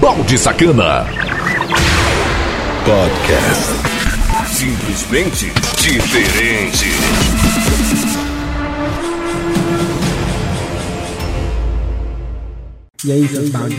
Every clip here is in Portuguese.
Balde Sacana. Podcast. Simplesmente diferente. E aí, seus baldes!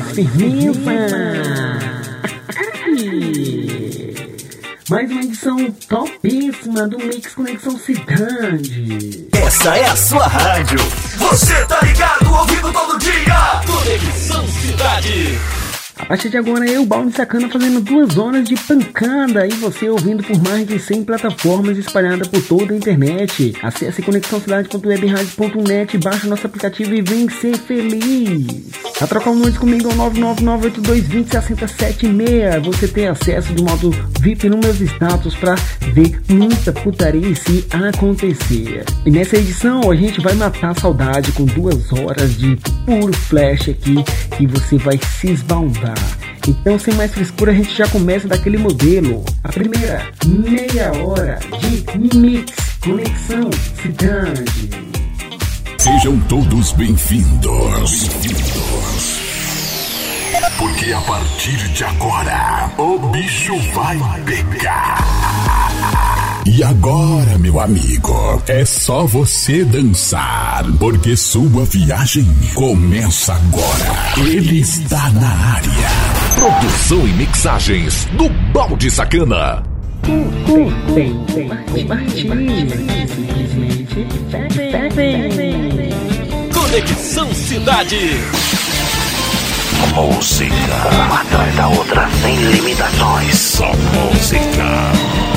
Mais uma edição topíssima do Mix Conexão Cidade. Essa é a sua rádio. Você tá ligado, ouvindo todo dia. Conexão Cidade. A partir de agora eu, Balde Sacana, fazendo duas horas de pancada e você ouvindo por mais de 100 plataformas espalhadas por toda a internet. Acesse conexãocidade.webradio.net, baixe nosso aplicativo e vem ser feliz. A trocar um nudes comigo é o 99982206076. Você tem acesso de modo VIP nos meus status para ver muita putaria se acontecer. E nessa edição a gente vai matar a saudade com duas horas de puro flash aqui e você vai se esbaldar. Então, sem mais frescura, a gente já começa daquele modelo. A primeira meia hora de mix, conexão, cidade. Sejam todos bem-vindos. Bem-vindos. Porque a partir de agora, o bicho vai pegar. E agora, meu amigo, é só você dançar, porque sua viagem começa agora. Ele está na área. Produção e mixagens do Balde Sacana. Conexão Cidade. Música, uma atrás da outra, sem limitações. Só música.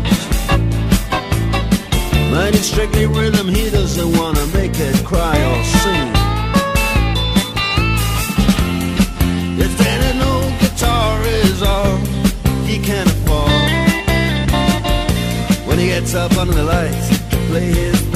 Mine strictly rhythm, he doesn't wanna make it cry or sing. If then an old guitar is all he can afford When he gets up under the lights to play his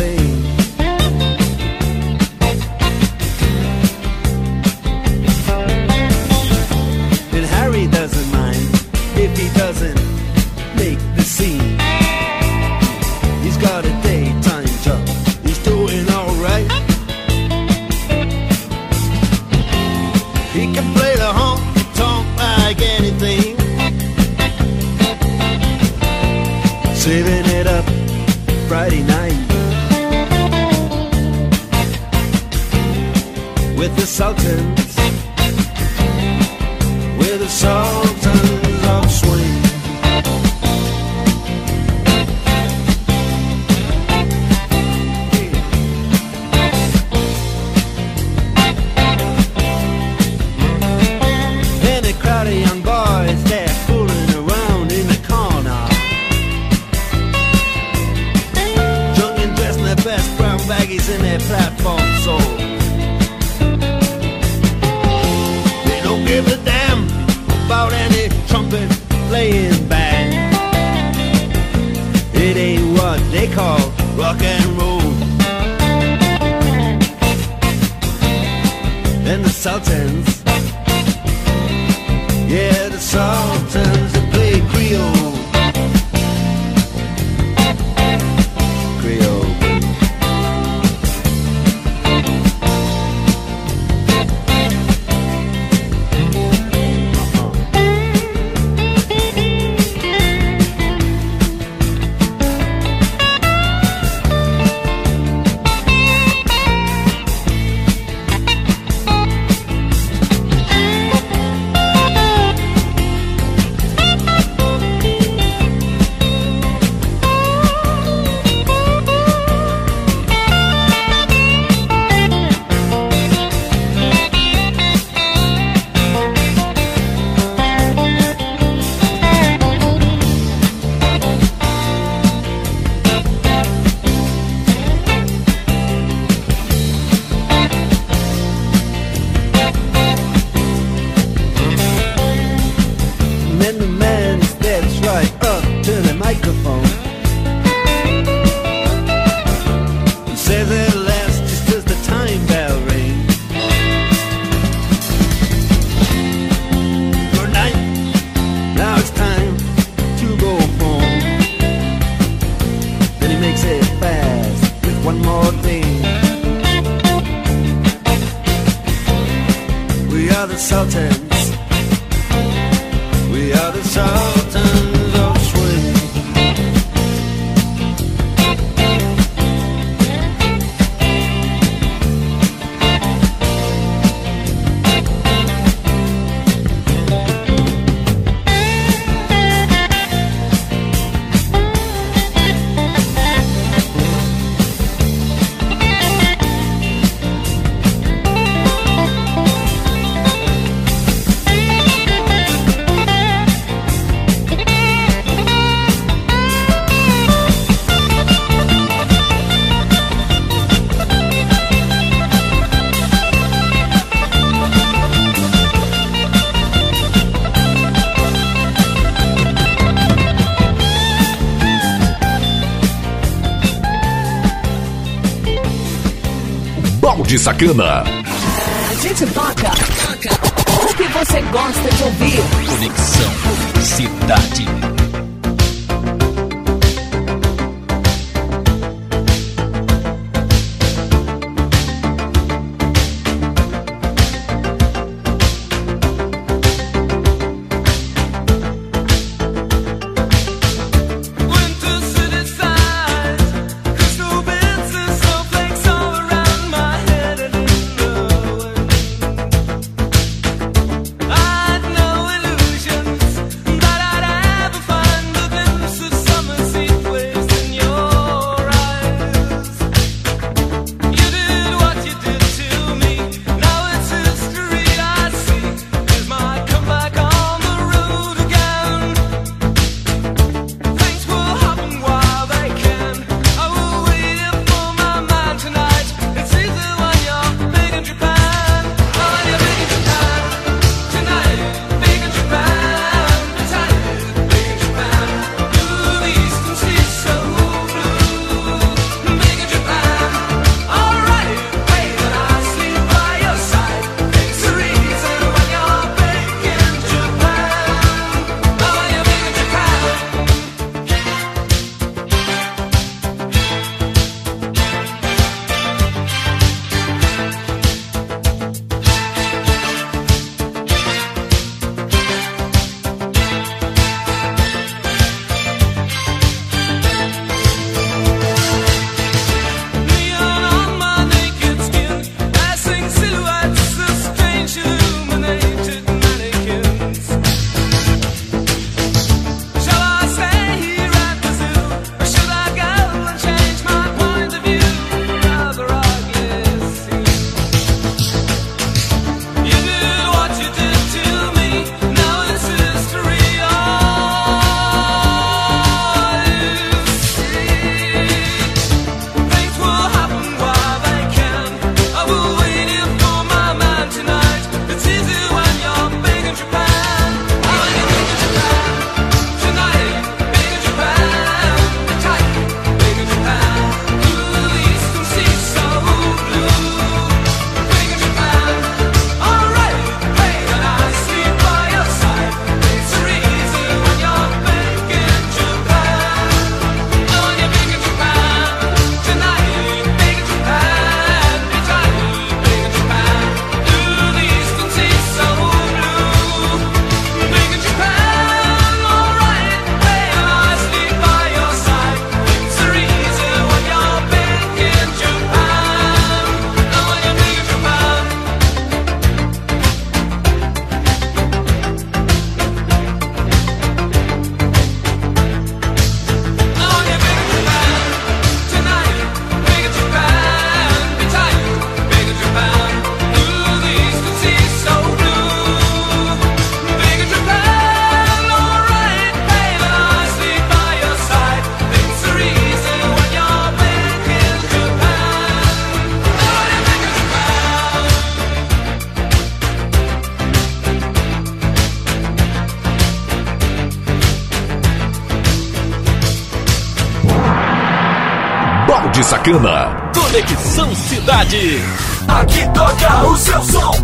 Sacana. A gente toca, o que você gosta de ouvir. Conexão Cidade Americana. Conexão Cidade. Aqui toca o seu som.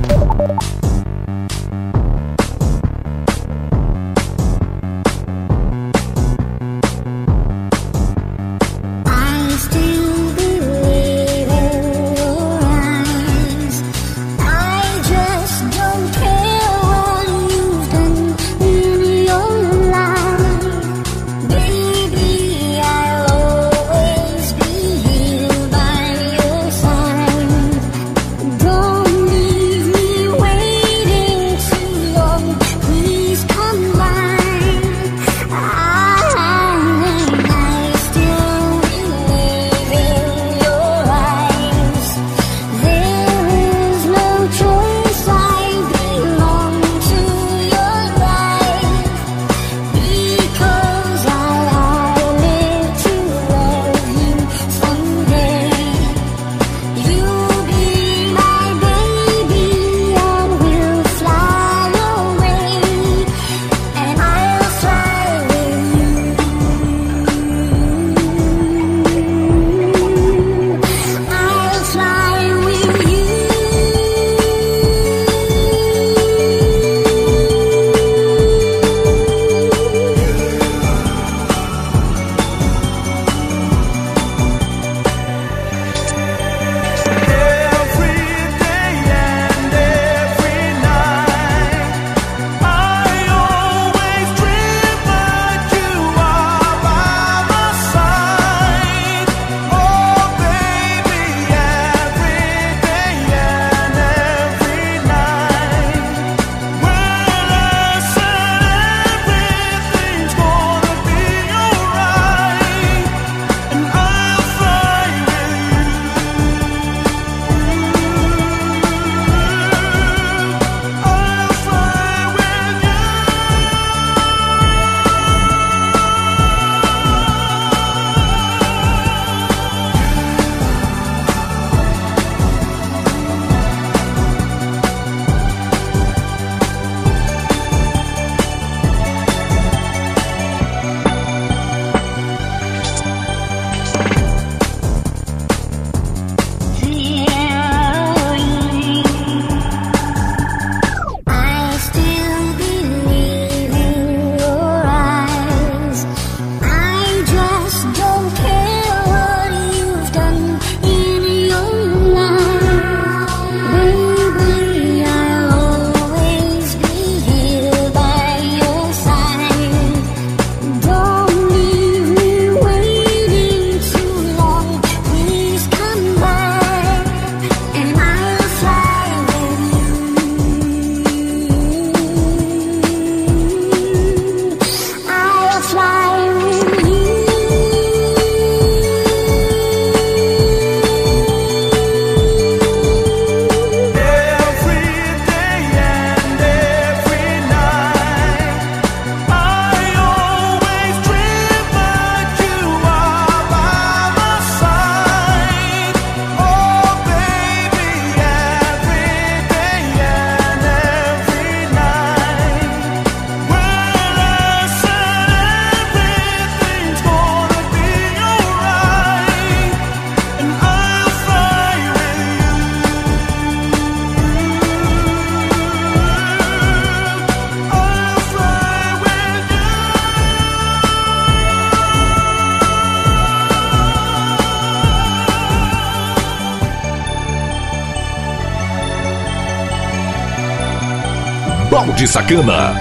Balde Sacana.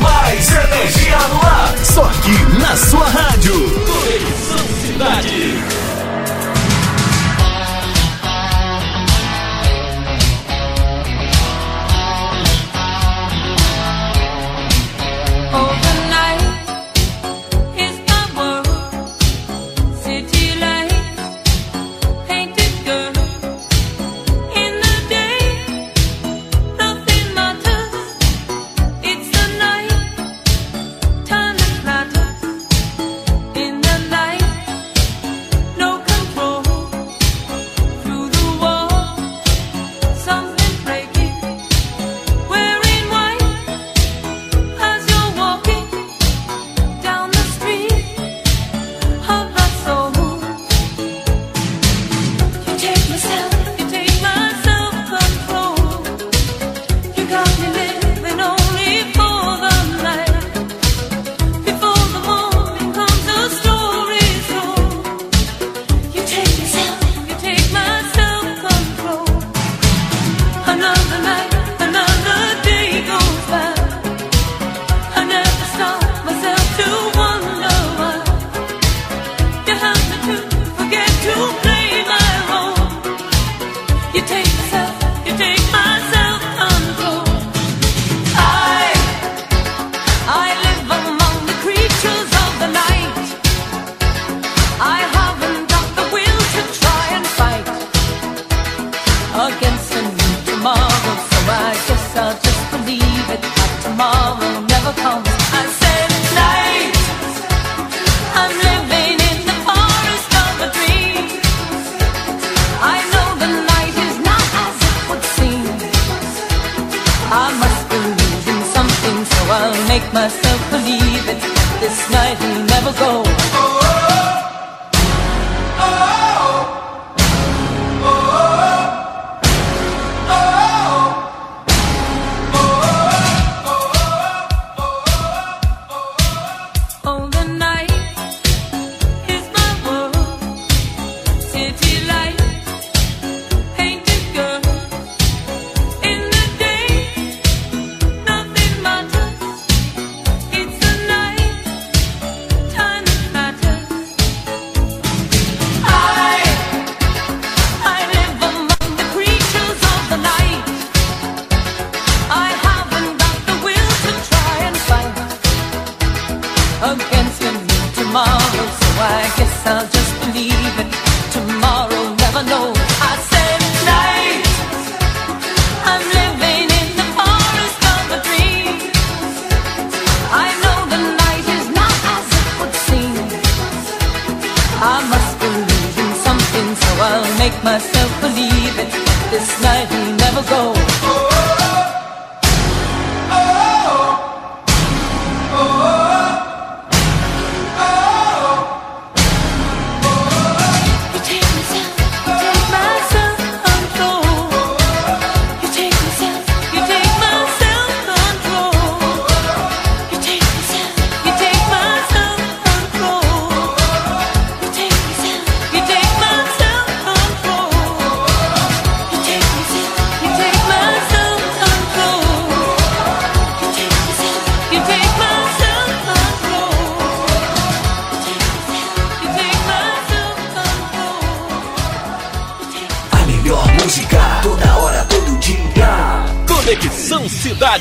Mais energia no ar. Só aqui na sua rádio. Conexão Cidade.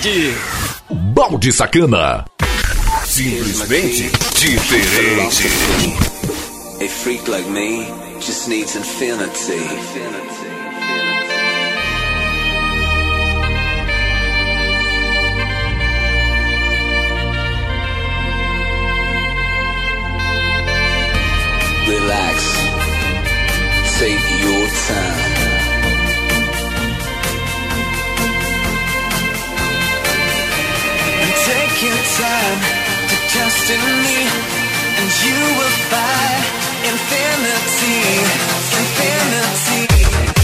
cidade. Balde Sacana. Simplesmente diferente. A freak like me just needs infinity. infinity. relax. Take your time. your time to trust in me, and you will find infinity, infinity.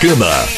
Sacana.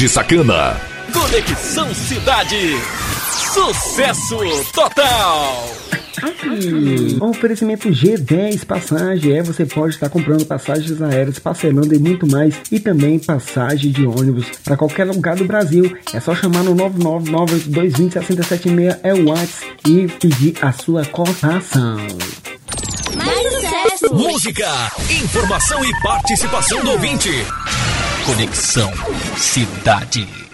Balde Sacana. Conexão Cidade. Sucesso total. Aqui, oferecimento G10 Passagem. É, você pode estar comprando passagens aéreas, parcelando e muito mais. E também passagem de ônibus para qualquer lugar do Brasil. É só chamar no 99982206076 é o WhatsApp e pedir a sua cotação. Mais sucesso! Música, informação e participação do ouvinte. Conexão Cidade.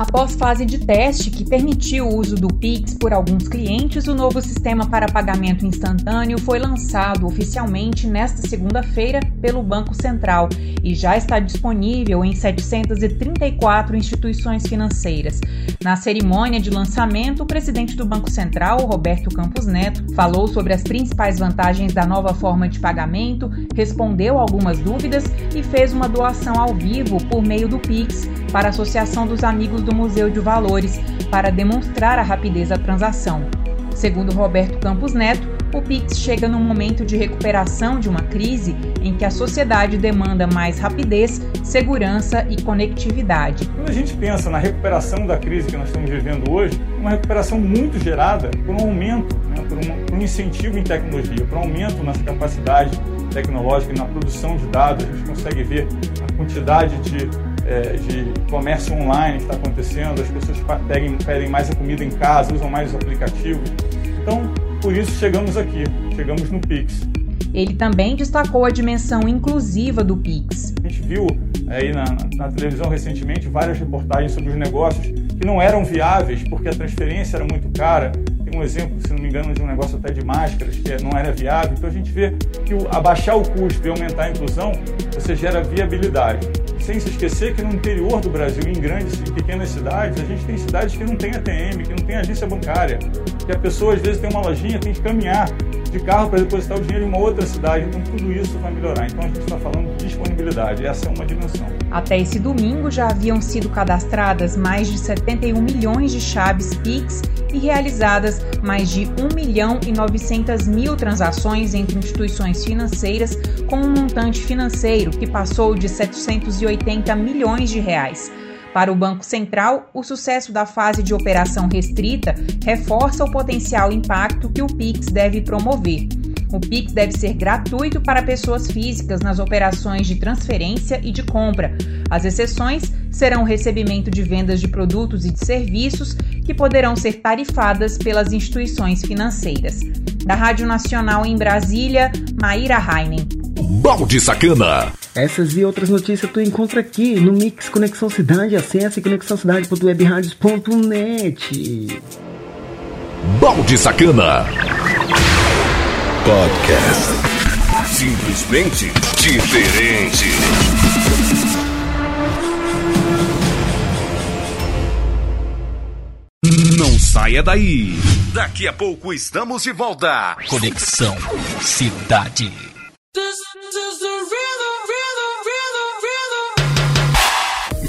Após fase de teste que permitiu o uso do Pix por alguns clientes, o novo sistema para pagamento instantâneo foi lançado oficialmente nesta segunda-feira pelo Banco Central e já está disponível em 734 instituições financeiras. Na cerimônia de lançamento, o presidente do Banco Central, Roberto Campos Neto, falou sobre as principais vantagens da nova forma de pagamento, respondeu algumas dúvidas e fez uma doação ao vivo por meio do Pix para a Associação dos Amigos do Museu de Valores, para demonstrar a rapidez da transação. Segundo Roberto Campos Neto, o Pix chega num momento de recuperação de uma crise em que a sociedade demanda mais rapidez, segurança e conectividade. Quando a gente pensa na recuperação da crise que nós estamos vivendo hoje, uma recuperação muito gerada por um aumento, né, por, um, por um incentivo em tecnologia, por um aumento na capacidade tecnológica e na produção de dados. A gente consegue ver a quantidade de é, de comércio online que está acontecendo, as pessoas pedem, pedem mais a comida em casa, usam mais os aplicativos. Então, por isso chegamos aqui, chegamos no Pix. Ele também destacou a dimensão inclusiva do Pix. A gente viu aí na, na, na televisão recentemente várias reportagens sobre os negócios que não eram viáveis porque a transferência era muito cara. Tem um exemplo, se não me engano, de um negócio até de máscaras que não era viável. Então a gente vê que o, abaixar o custo e aumentar a inclusão, você gera viabilidade sem se esquecer que no interior do Brasil, em grandes e pequenas cidades, a gente tem cidades que não tem ATM, que não tem agência bancária, que a pessoa às vezes tem uma lojinha, tem que caminhar de carro para depositar o dinheiro em uma outra cidade. Então tudo isso vai melhorar. Então a gente está falando de disponibilidade. Essa é uma dimensão. Até esse domingo já haviam sido cadastradas mais de 71 milhões de chaves Pix e realizadas mais de 1 milhão e 900 mil transações entre instituições financeiras com um montante financeiro que passou de 780 milhões de reais. Para o Banco Central, o sucesso da fase de operação restrita reforça o potencial impacto que o Pix deve promover. O Pix deve ser gratuito para pessoas físicas nas operações de transferência e de compra. As exceções serão o recebimento de vendas de produtos e de serviços que poderão ser tarifadas pelas instituições financeiras. Da Rádio Nacional em Brasília, Maíra Heinen. Balde Sacana. Essas e outras notícias tu encontra aqui no Mix Conexão Cidade. Acesse conexãocidade.webradios.net. Balde Sacana. Podcast. Simplesmente diferente. Não saia daí. Daqui a pouco estamos de volta. Conexão Cidade.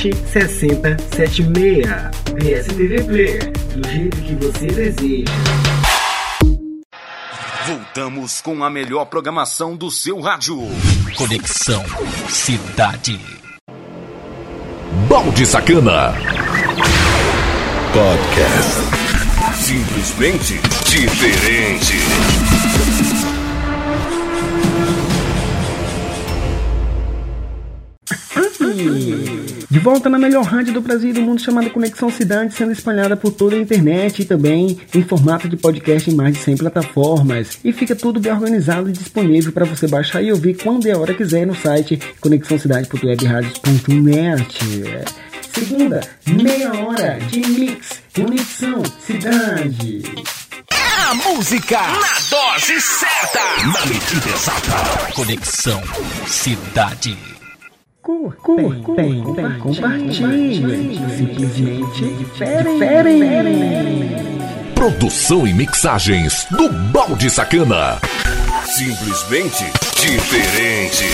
6076. BSTV Player, do jeito que você deseja. Voltamos com a melhor programação do seu rádio. Conexão Cidade. Balde Sacana. Podcast. Simplesmente diferente. De volta na melhor rádio do Brasil e do mundo chamada Conexão Cidade, sendo espalhada por toda a internet e também em formato de podcast em mais de 100 plataformas. E fica tudo bem organizado e disponível para você baixar e ouvir quando e a hora quiser no site conexãocidade.webradios.net. Segunda, meia hora de mix, Conexão Cidade. A música na dose certa, na medida exata. Conexão Cidade curtem, curtem, compartilhem, simplesmente diferem. Produção e mixagens do Balde Sacana. Simplesmente diferente.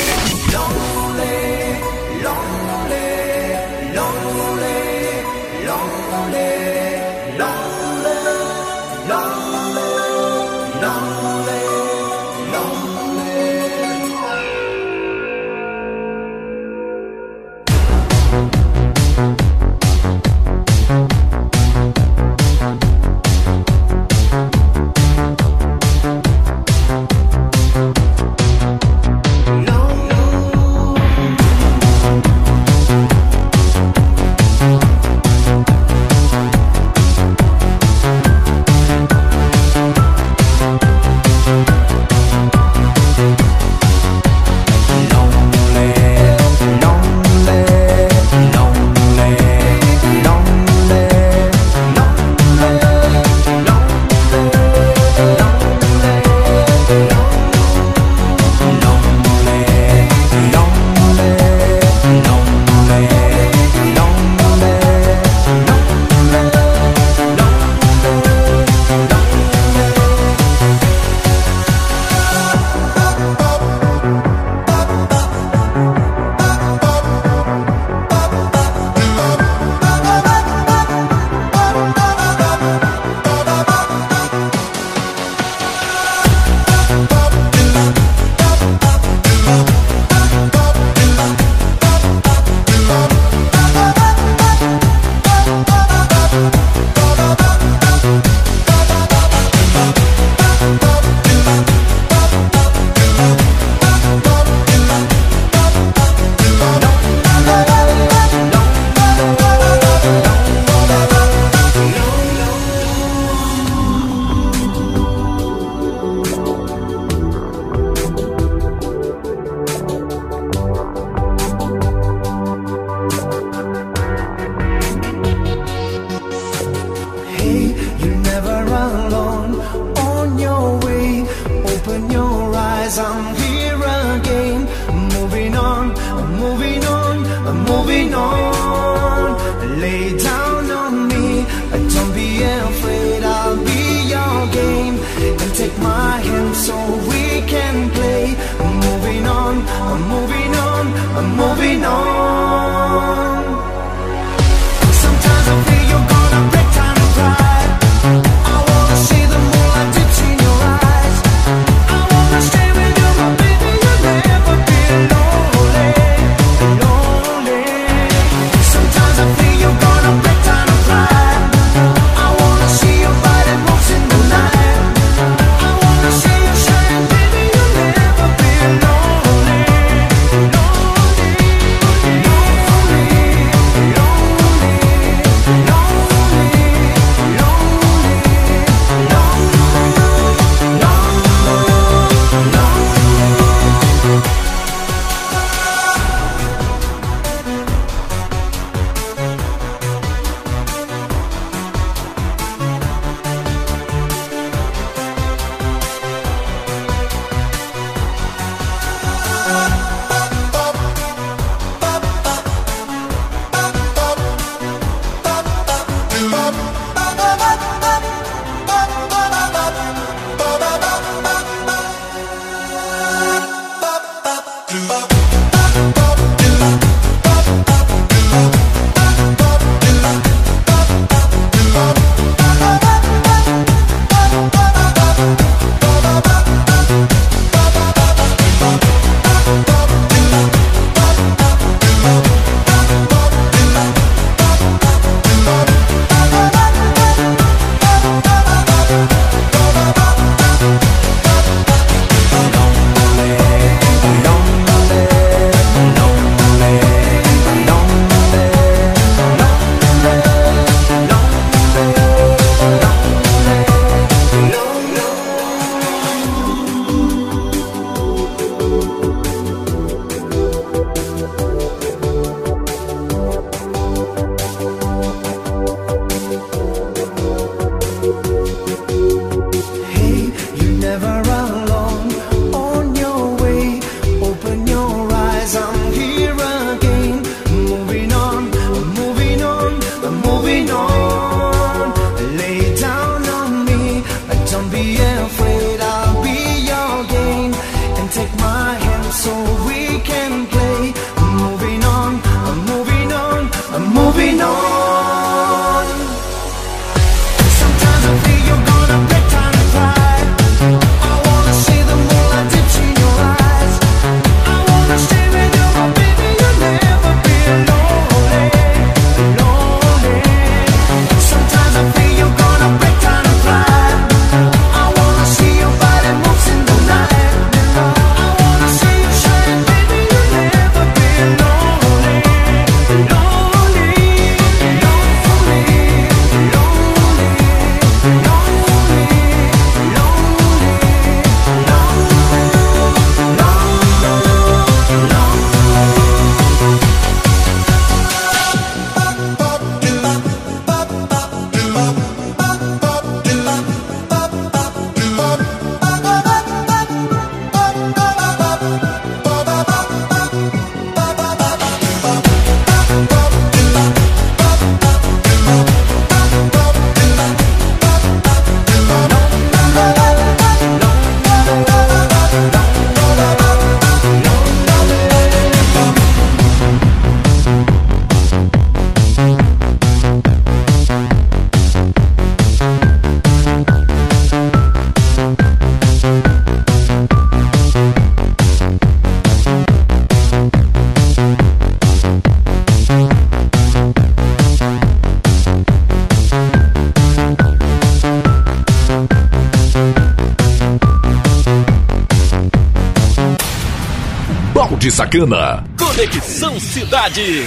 de Sacana. Conexão Cidade.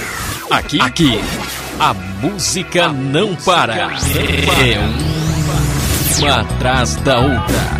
Aqui, aqui. A música, a não, música para. não para. É uma atrás da outra.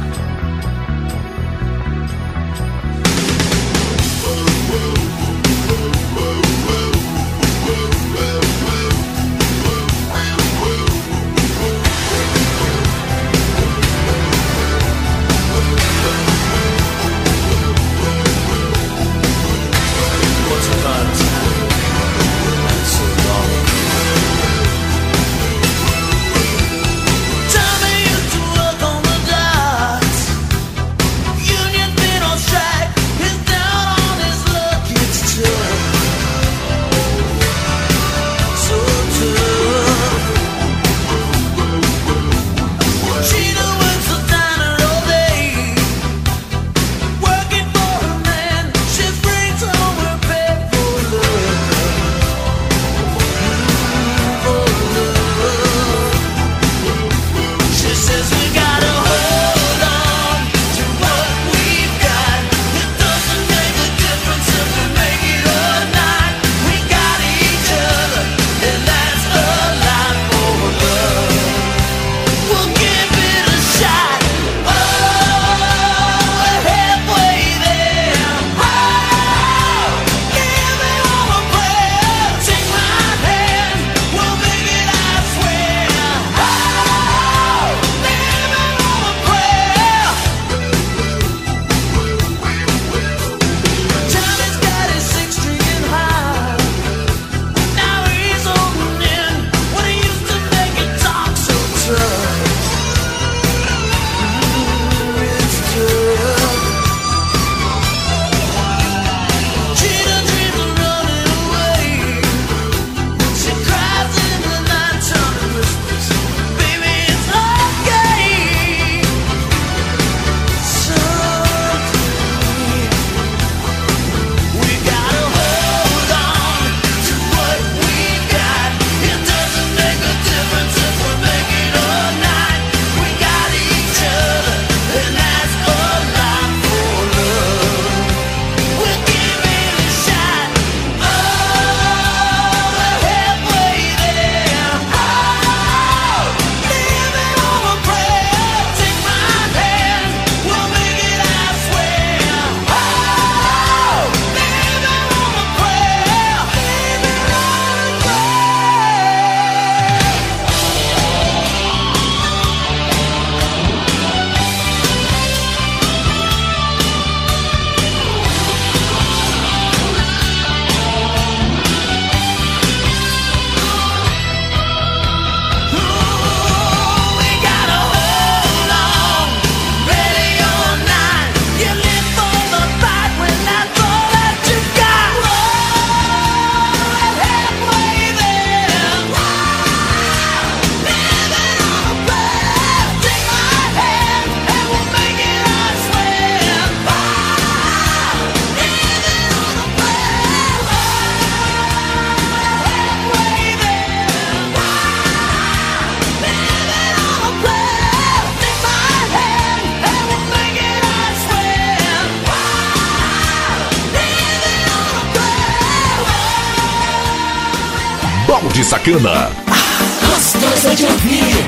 de Sacana. Ah, gostoso de ouvir.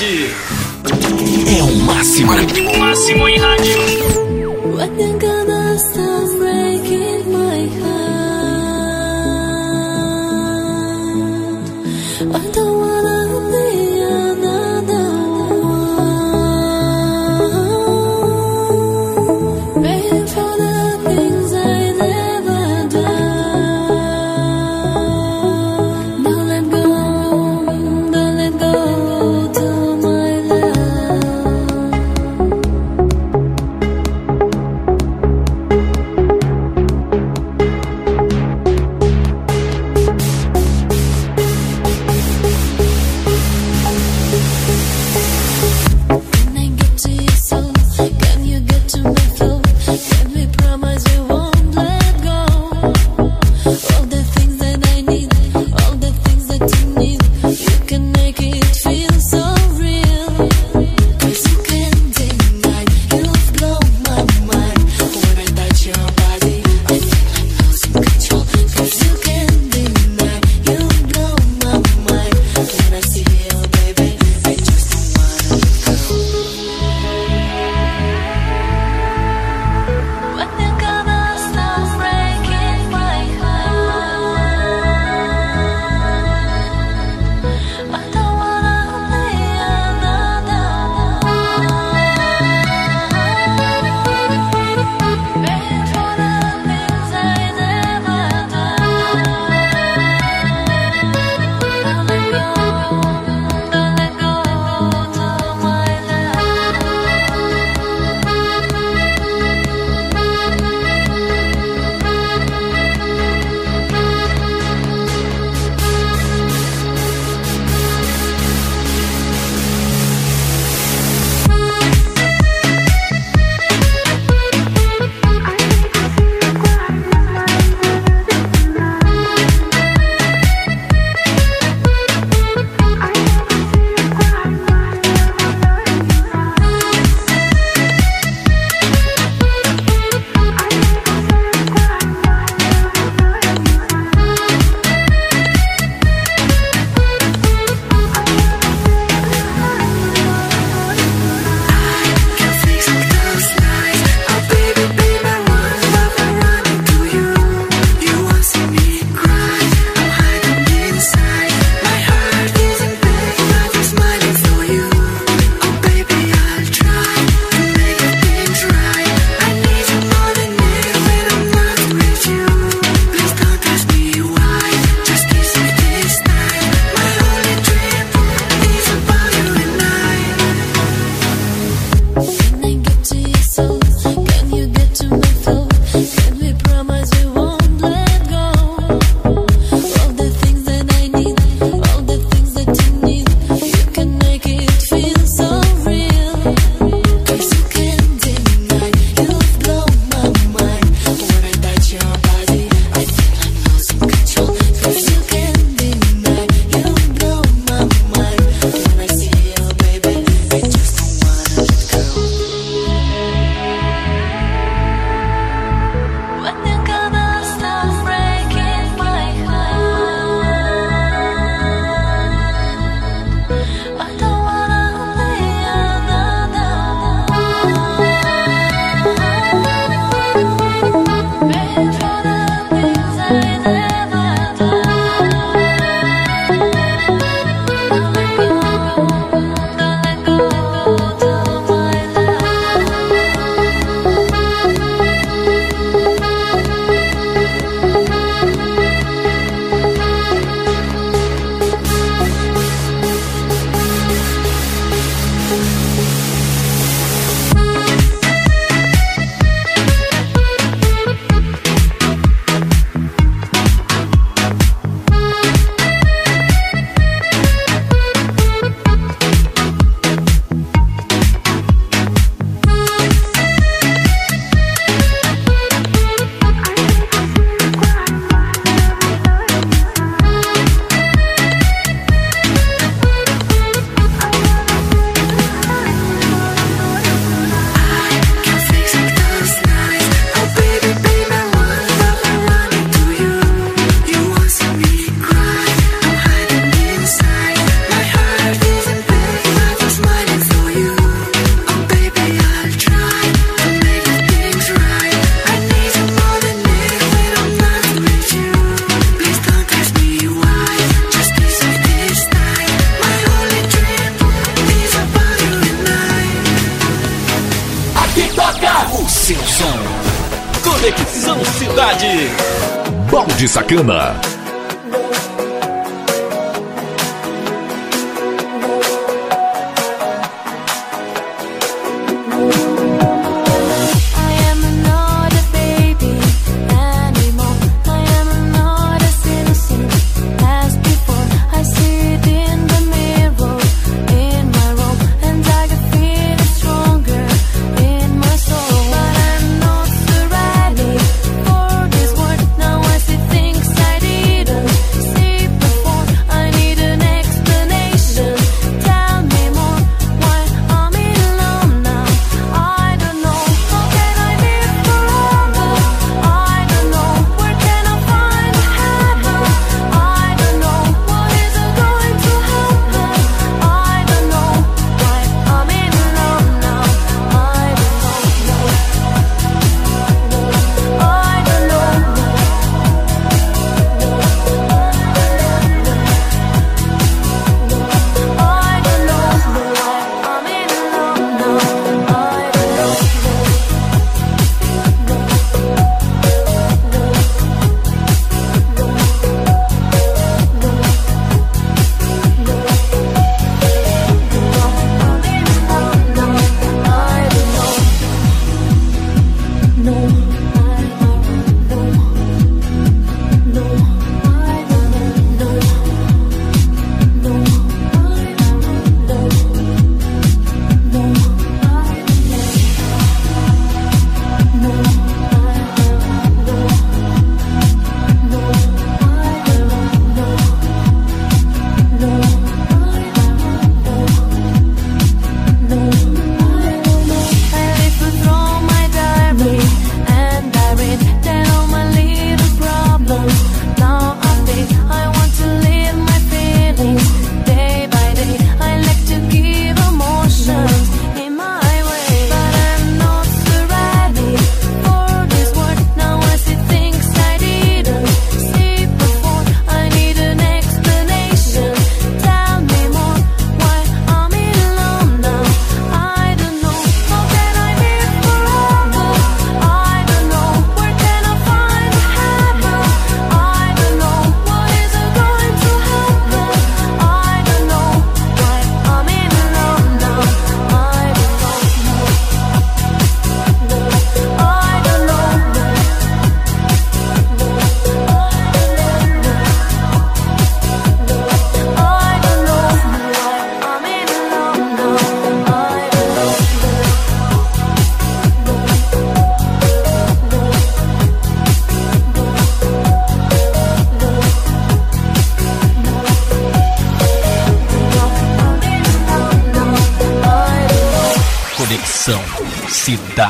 Cidade. É o máximo. O máximo em rádio. Balde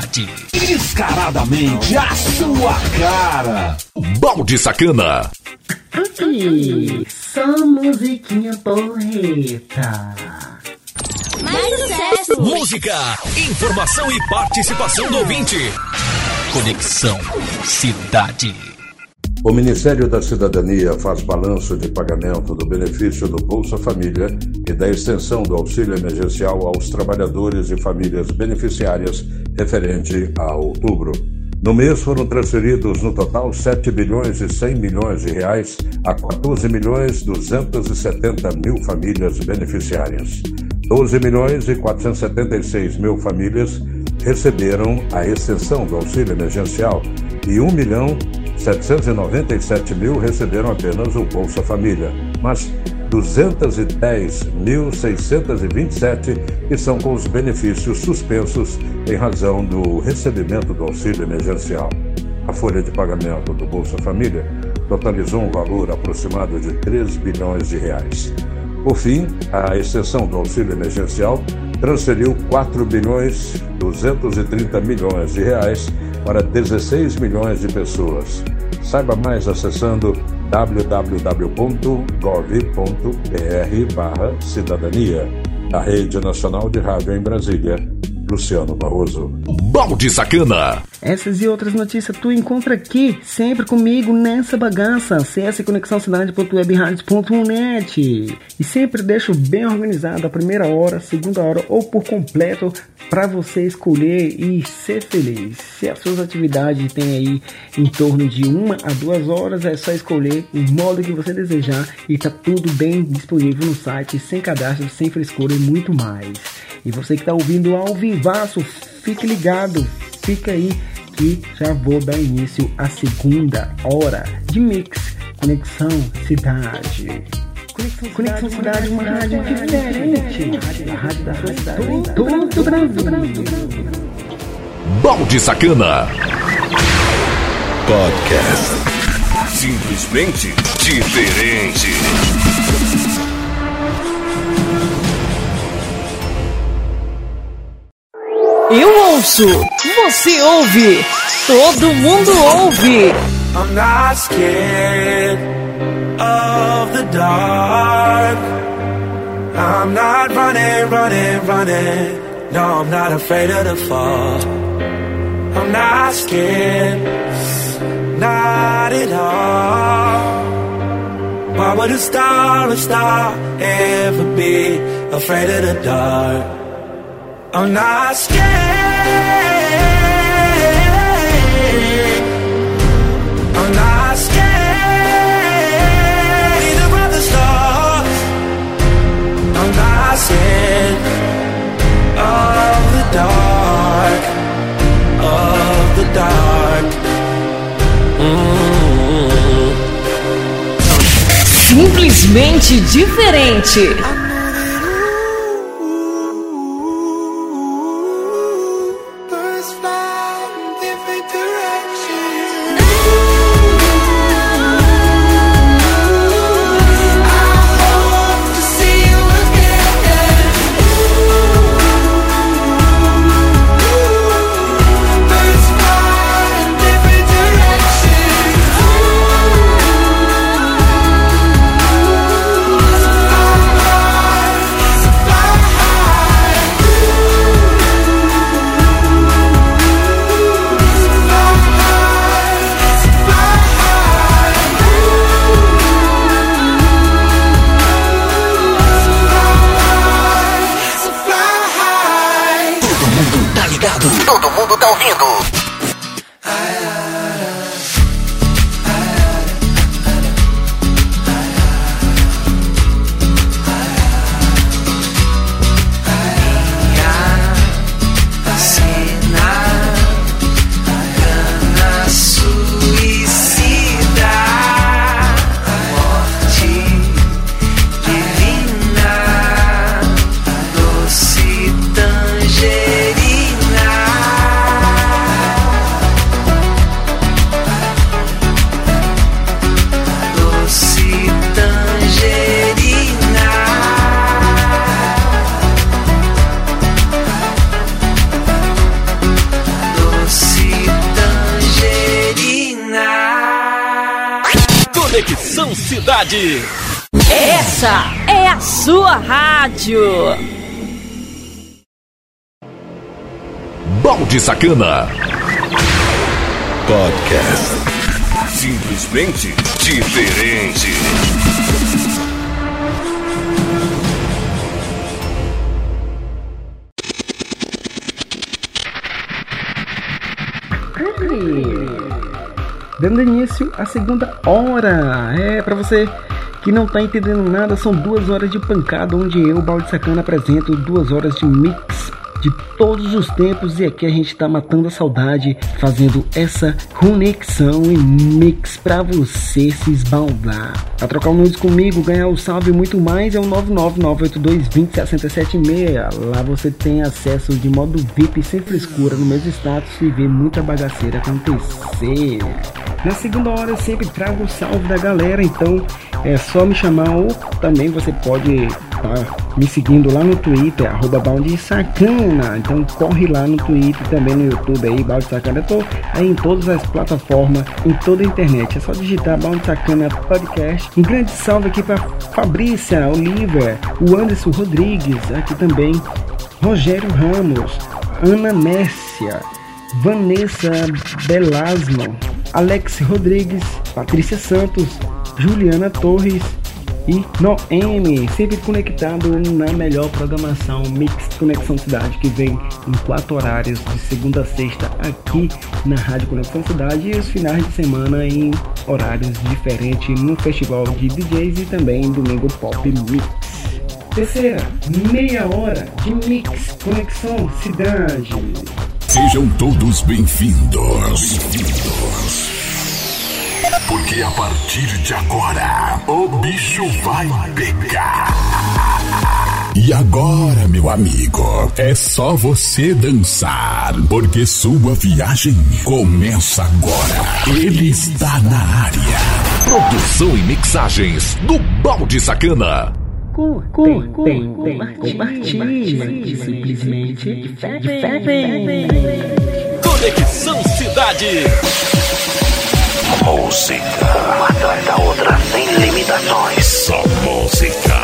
Cidade. Descaradamente a sua cara. Balde Sacana. Ih, Só musiquinha porreta. Mais sucesso! Música, informação e participação do ouvinte. Conexão Cidade. O Ministério da Cidadania faz balanço de pagamento do benefício do Bolsa Família e da extensão do auxílio emergencial aos trabalhadores e famílias beneficiárias referente a outubro. No mês foram transferidos no total 7 bilhões e 100 milhões de reais a 14 milhões 270 mil famílias beneficiárias. 12 milhões e 476 mil famílias receberam a extensão do auxílio emergencial e 1 milhão 797 mil receberam apenas o Bolsa Família, mas 210.627 estão com os benefícios suspensos em razão do recebimento do auxílio emergencial. A folha de pagamento do Bolsa Família totalizou um valor aproximado de 3 bilhões de reais. Por fim, a extensão do auxílio emergencial transferiu 4 bilhões 230 milhões de reais para 16 milhões de pessoas. Saiba mais acessando www.gov.br/cidadania. Da Rede Nacional de Rádio em Brasília, Luciano Barroso. Balde Sacana. Essas e outras notícias tu encontra aqui, sempre comigo nessa bagaça. Acesse conexãocidade.webradios.net e sempre deixo bem organizado a primeira hora, a segunda hora ou por completo para você escolher e ser feliz. Se as suas atividades têm aí em torno de uma a duas horas, é só escolher o modo que você desejar e tá tudo bem disponível no site, sem cadastro, sem frescura e muito mais. E você que está ouvindo ao vivaço, fique ligado, fica aí que já vou dar início à segunda hora de Mix Conexão Cidade. Conexão, Conexão Cidade, uma rádio diferente. A rádio da sua cidade. Todo o Brasil. Balde Sacana. Podcast. Simplesmente diferente. Eu ouço, você ouve, todo mundo ouve. I'm not scared of the dark. I'm not running, running, running. No, I'm not afraid of the fall. I'm not scared, not at all. Why would a star, a star ever be afraid of the dark? I'm not scared. I'm not scared of the stars. I'm not scared of the dark, of the dark. Mm. Simplesmente diferente. Balde Sacana. Podcast. Simplesmente diferente. Dando início à segunda hora. É, para você que não tá entendendo nada, são duas horas de pancada, onde eu, Balde Sacana, apresento duas horas de mix de todos os tempos e aqui a gente tá matando a saudade, fazendo essa conexão e mix pra você se esbaldar. Pra trocar um nudes comigo, ganhar o salve e muito mais é o 99982206776. Lá você tem acesso de modo VIP sem frescura no mesmo status e vê muita bagaceira acontecer. Na segunda hora eu sempre trago o salve da galera, então é só me chamar ou também você pode tá me seguindo lá no Twitter, arroba Balde Sacana. Então corre lá no Twitter, também no YouTube aí, Balde Sacana. Eu tô aí em todas as plataformas, em toda a internet. É só digitar Balde Sacana Podcast. Um grande salve aqui para Fabrícia, Oliver, o Anderson Rodrigues, aqui também, Rogério Ramos, Ana Mércia, Vanessa Belasmo, Alex Rodrigues, Patrícia Santos, Juliana Torres e no M, sempre conectado na melhor programação Mix Conexão Cidade, que vem em quatro horários, de segunda a sexta, aqui na Rádio Conexão Cidade, e os finais de semana em horários diferentes no Festival de DJs e também Domingo Pop Mix. Terceira, meia hora de Mix Conexão Cidade. Sejam todos bem-vindos. Bem-vindos. Porque a partir de agora, o bicho vai pegar. E agora, meu amigo, é só você dançar, porque sua viagem começa agora. Ele está na área. Produção e mixagens do Balde Sacana. Compartilhe, curtem, compartilhem, simplesmente diferente. Conexão Cidade. Música. Uma atrás da outra, sem limitações. Só música.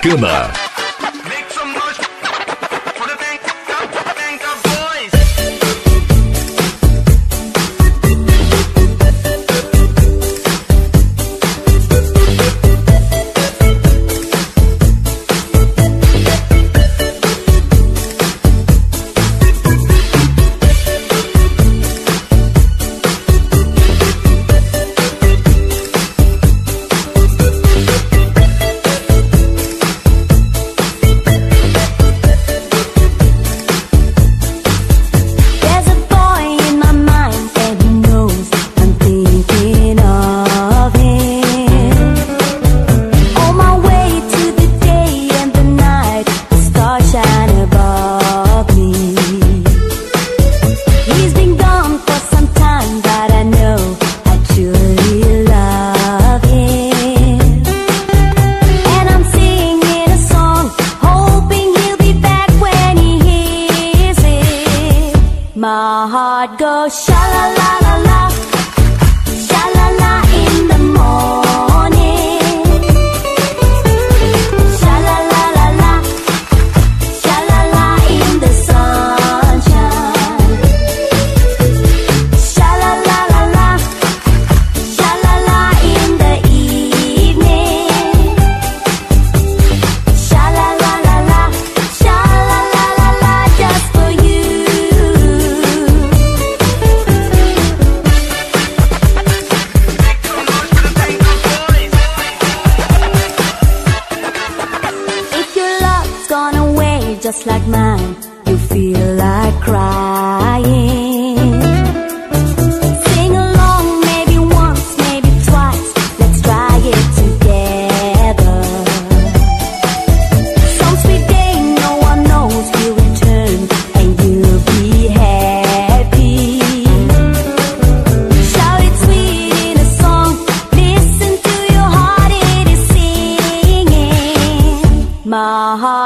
Sacana.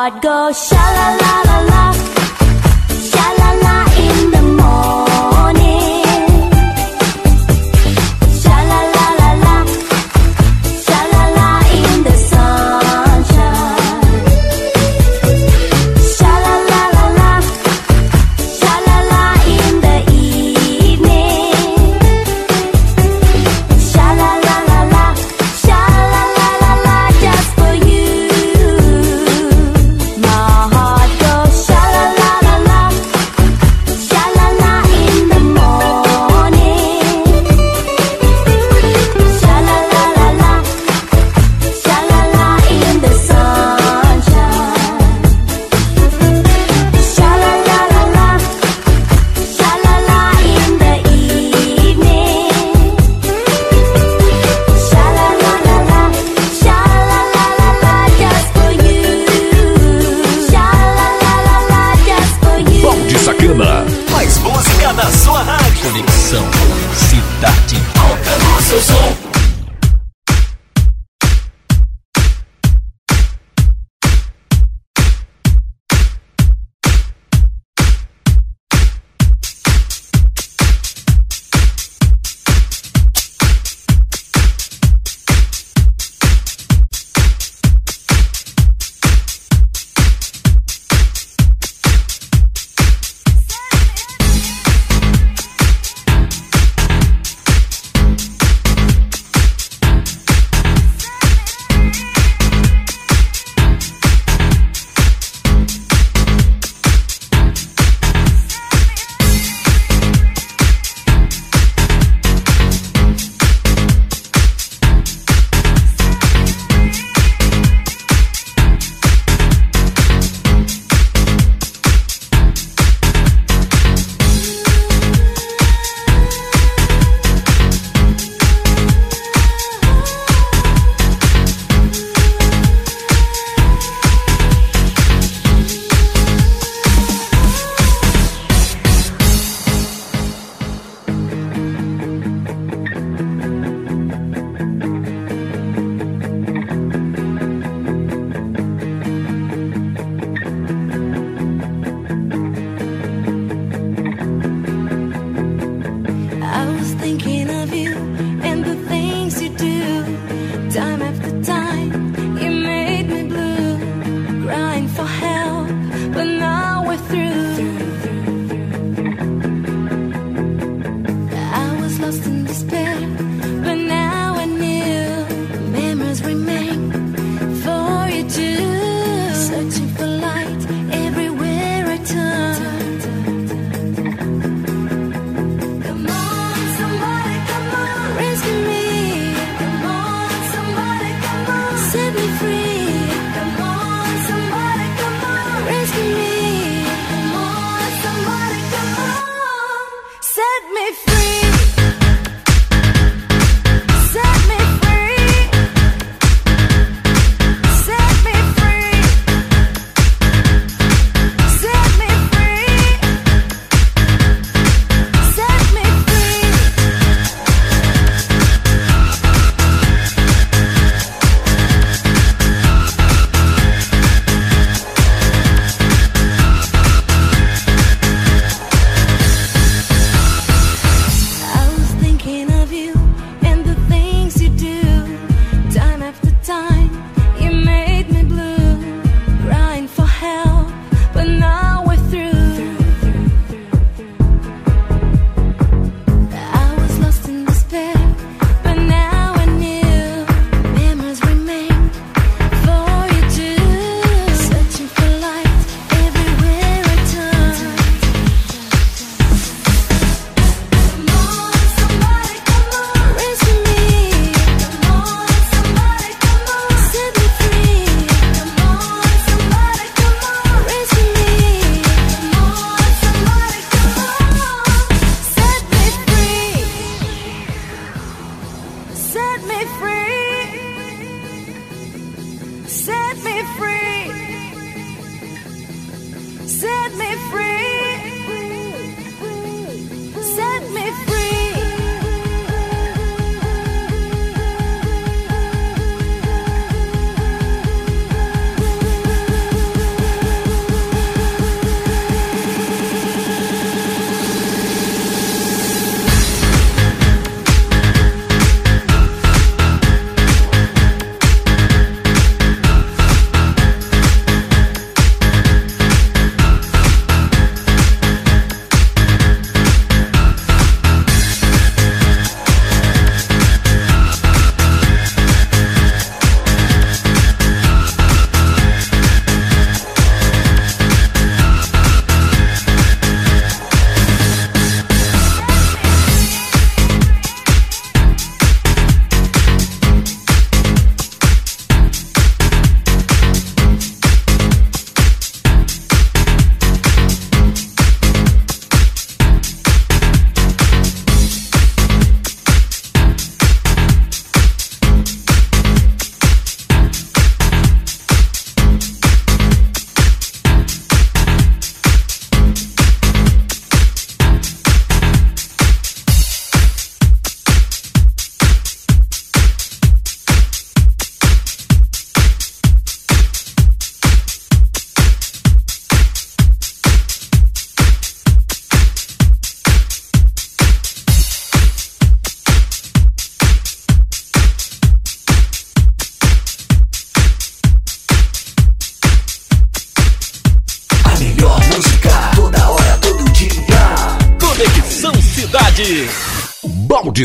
heart goes sha la la la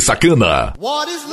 Sacana. What is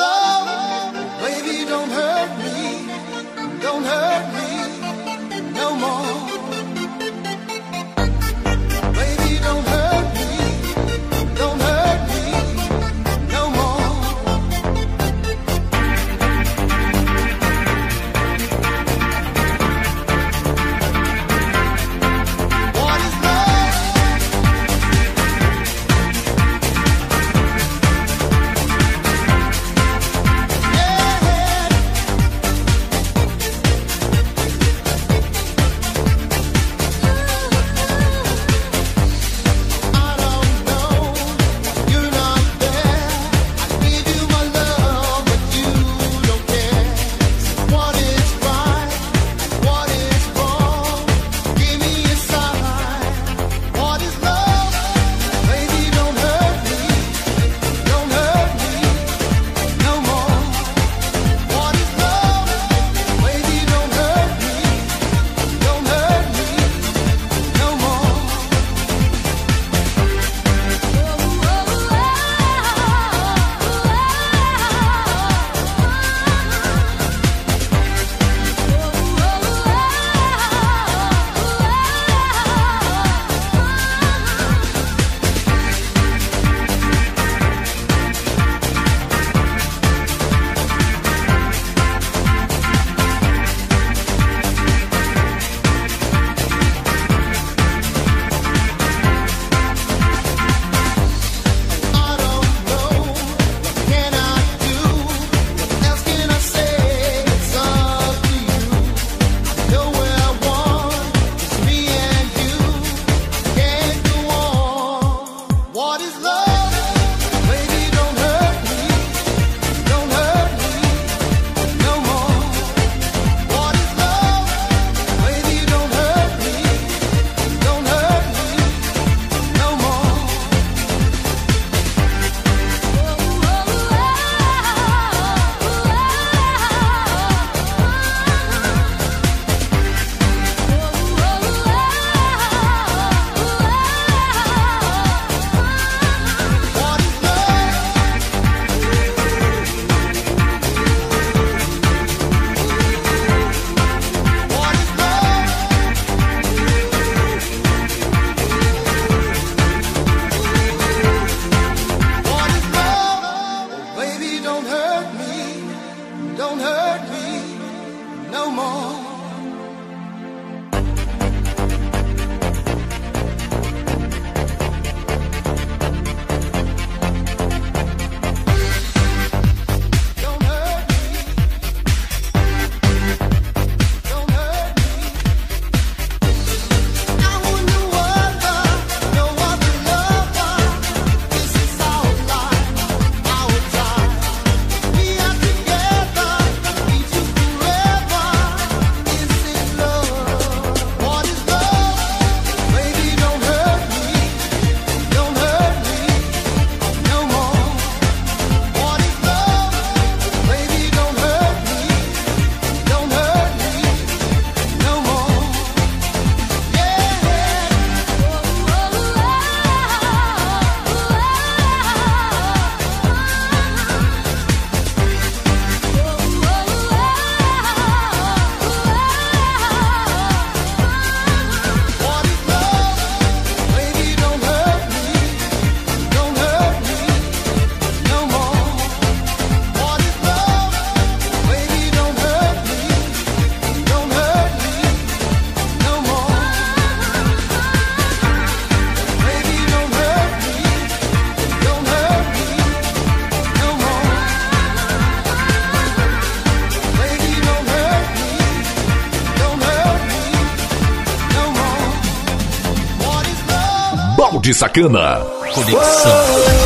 Balde Sacana. Conexão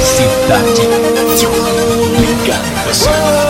Cidade. Ligado.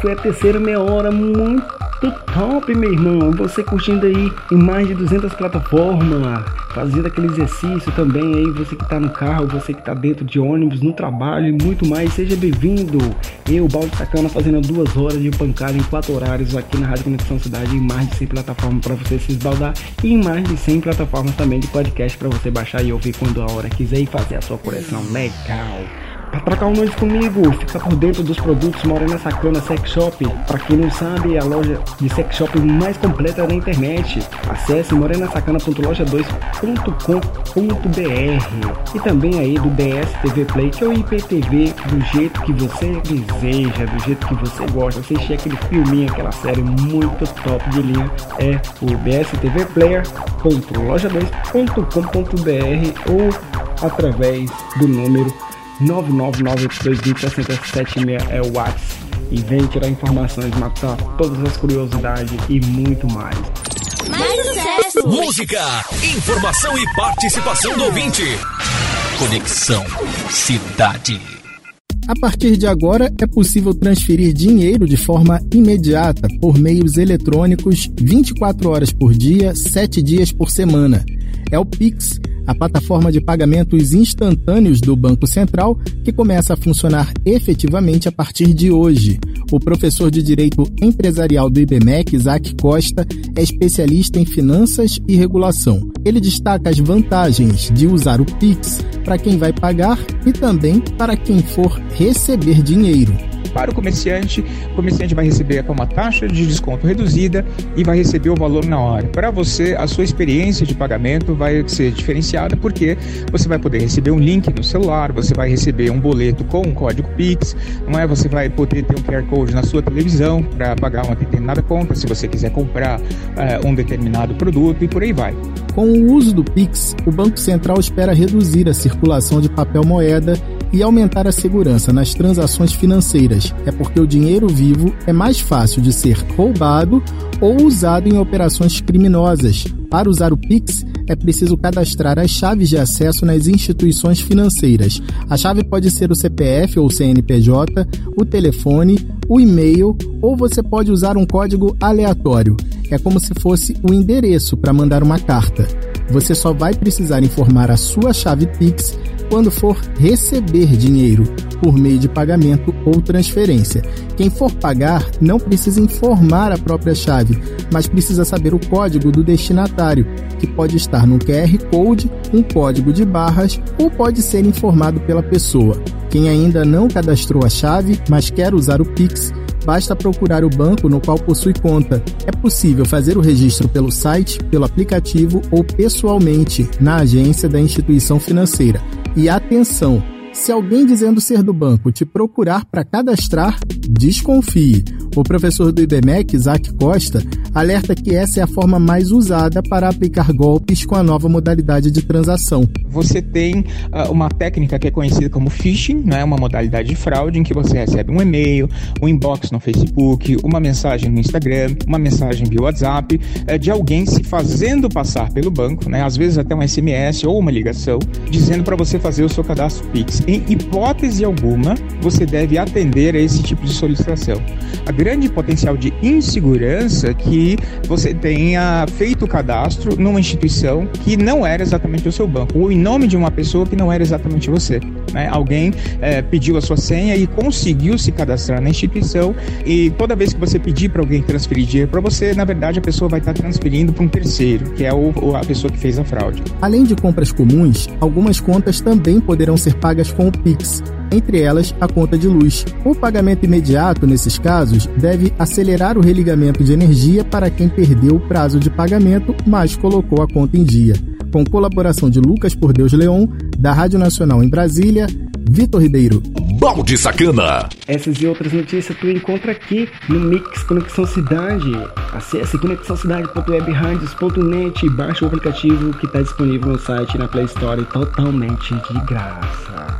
Foi a terceira meia hora muito top, meu irmão. Você curtindo aí em mais de 200 plataformas, fazendo aquele exercício também aí, você que tá no carro, você que tá dentro de ônibus, no trabalho e muito mais. Seja bem-vindo. Eu, Balde Sacana, fazendo duas horas de pancada em quatro horários aqui na Rádio Conexão Cidade, em mais de 100 plataformas para você se esbaldar e em mais de 100 plataformas também de podcast para você baixar e ouvir quando a hora quiser e fazer a sua coleção legal. Pra um noite comigo, fica por dentro dos produtos Morena Sacana Sex Shop. Pra quem não sabe, é a loja de sex shop mais completa da internet. Acesse morenasacana.loja2.com.br e também aí do DS TV Play, que é o IPTV do jeito que você deseja, do jeito que você gosta. Assistir aquele filminho, aquela série muito top de linha é o bstvplayer.loja2.com.br ou através do número 99982206076 é o WhatsApp e vem tirar informações, matar todas as curiosidades e muito mais. Mais sucesso! Música, informação e participação do ouvinte. Conexão Cidade. A partir de agora, é possível transferir dinheiro de forma imediata por meios eletrônicos 24 horas por dia, 7 dias por semana. É o Pix, a plataforma de pagamentos instantâneos do Banco Central, que começa a funcionar efetivamente a partir de hoje. O professor de Direito Empresarial do IBMEC, Isaac Costa, é especialista em finanças e regulação. Ele destaca as vantagens de usar o Pix para quem vai pagar e também para quem for receber dinheiro. Para o comerciante, o comerciante vai receber uma taxa de desconto reduzida e vai receber o valor na hora. Para você, a sua experiência de pagamento vai ser diferenciada porque você vai poder receber um link no celular, você vai receber um boleto com um código Pix, não é? Você vai poder ter um QR Code na sua televisão para pagar uma determinada conta, se você quiser comprar uh, um determinado produto e por aí vai. Com o uso do Pix, o Banco Central espera reduzir a circulação de papel moeda e aumentar a segurança nas transações financeiras. É porque o dinheiro vivo é mais fácil de ser roubado ou usado em operações criminosas. Para usar o Pix, é preciso cadastrar as chaves de acesso nas instituições financeiras. A chave pode ser o CPF ou CNPJ, o telefone, o e-mail ou você pode usar um código aleatório. É como se fosse o endereço para mandar uma carta. Você só vai precisar informar a sua chave Pix quando for receber dinheiro por meio de pagamento ou transferência. Quem for pagar não precisa informar a própria chave, mas precisa saber o código do destinatário, que pode estar no QR Code, um código de barras ou pode ser informado pela pessoa. Quem ainda não cadastrou a chave, mas quer usar o Pix, basta procurar o banco no qual possui conta. É possível fazer o registro pelo site, pelo aplicativo ou pessoalmente na agência da instituição financeira. E atenção! Se alguém dizendo ser do banco te procurar para cadastrar, desconfie. O professor do IBMEC, Isaac Costa, alerta que essa é a forma mais usada para aplicar golpes com a nova modalidade de transação. Você tem uh, uma técnica que é conhecida como phishing, né? uma modalidade de fraude em que você recebe um e-mail, um inbox no Facebook, uma mensagem no Instagram, uma mensagem via WhatsApp, uh, de alguém se fazendo passar pelo banco, né? às vezes até um SMS ou uma ligação, dizendo para você fazer o seu cadastro Pix. Em hipótese alguma, você deve atender a esse tipo de solicitação. A grande potencial de insegurança que você tenha feito o cadastro numa instituição que não era exatamente o seu banco, ou em nome de uma pessoa que não era exatamente você. Né? Alguém é, pediu a sua senha e conseguiu se cadastrar na instituição, e toda vez que você pedir para alguém transferir dinheiro para você, na verdade a pessoa vai estar transferindo para um terceiro, que é o, a pessoa que fez a fraude. Além de compras comuns, algumas contas também poderão ser pagas com o Pix entre elas a conta de luz. O pagamento imediato, nesses casos, deve acelerar o religamento de energia para quem perdeu o prazo de pagamento, mas colocou a conta em dia. Com colaboração de Lucas Por Deus Leon, da Rádio Nacional em Brasília, Vitor Ribeiro. Balde Sacana. Essas e outras notícias tu encontra aqui no Mix Conexão Cidade. Acesse conexãocidade.webradios.net e baixe o aplicativo que está disponível no site na Play Store totalmente de graça.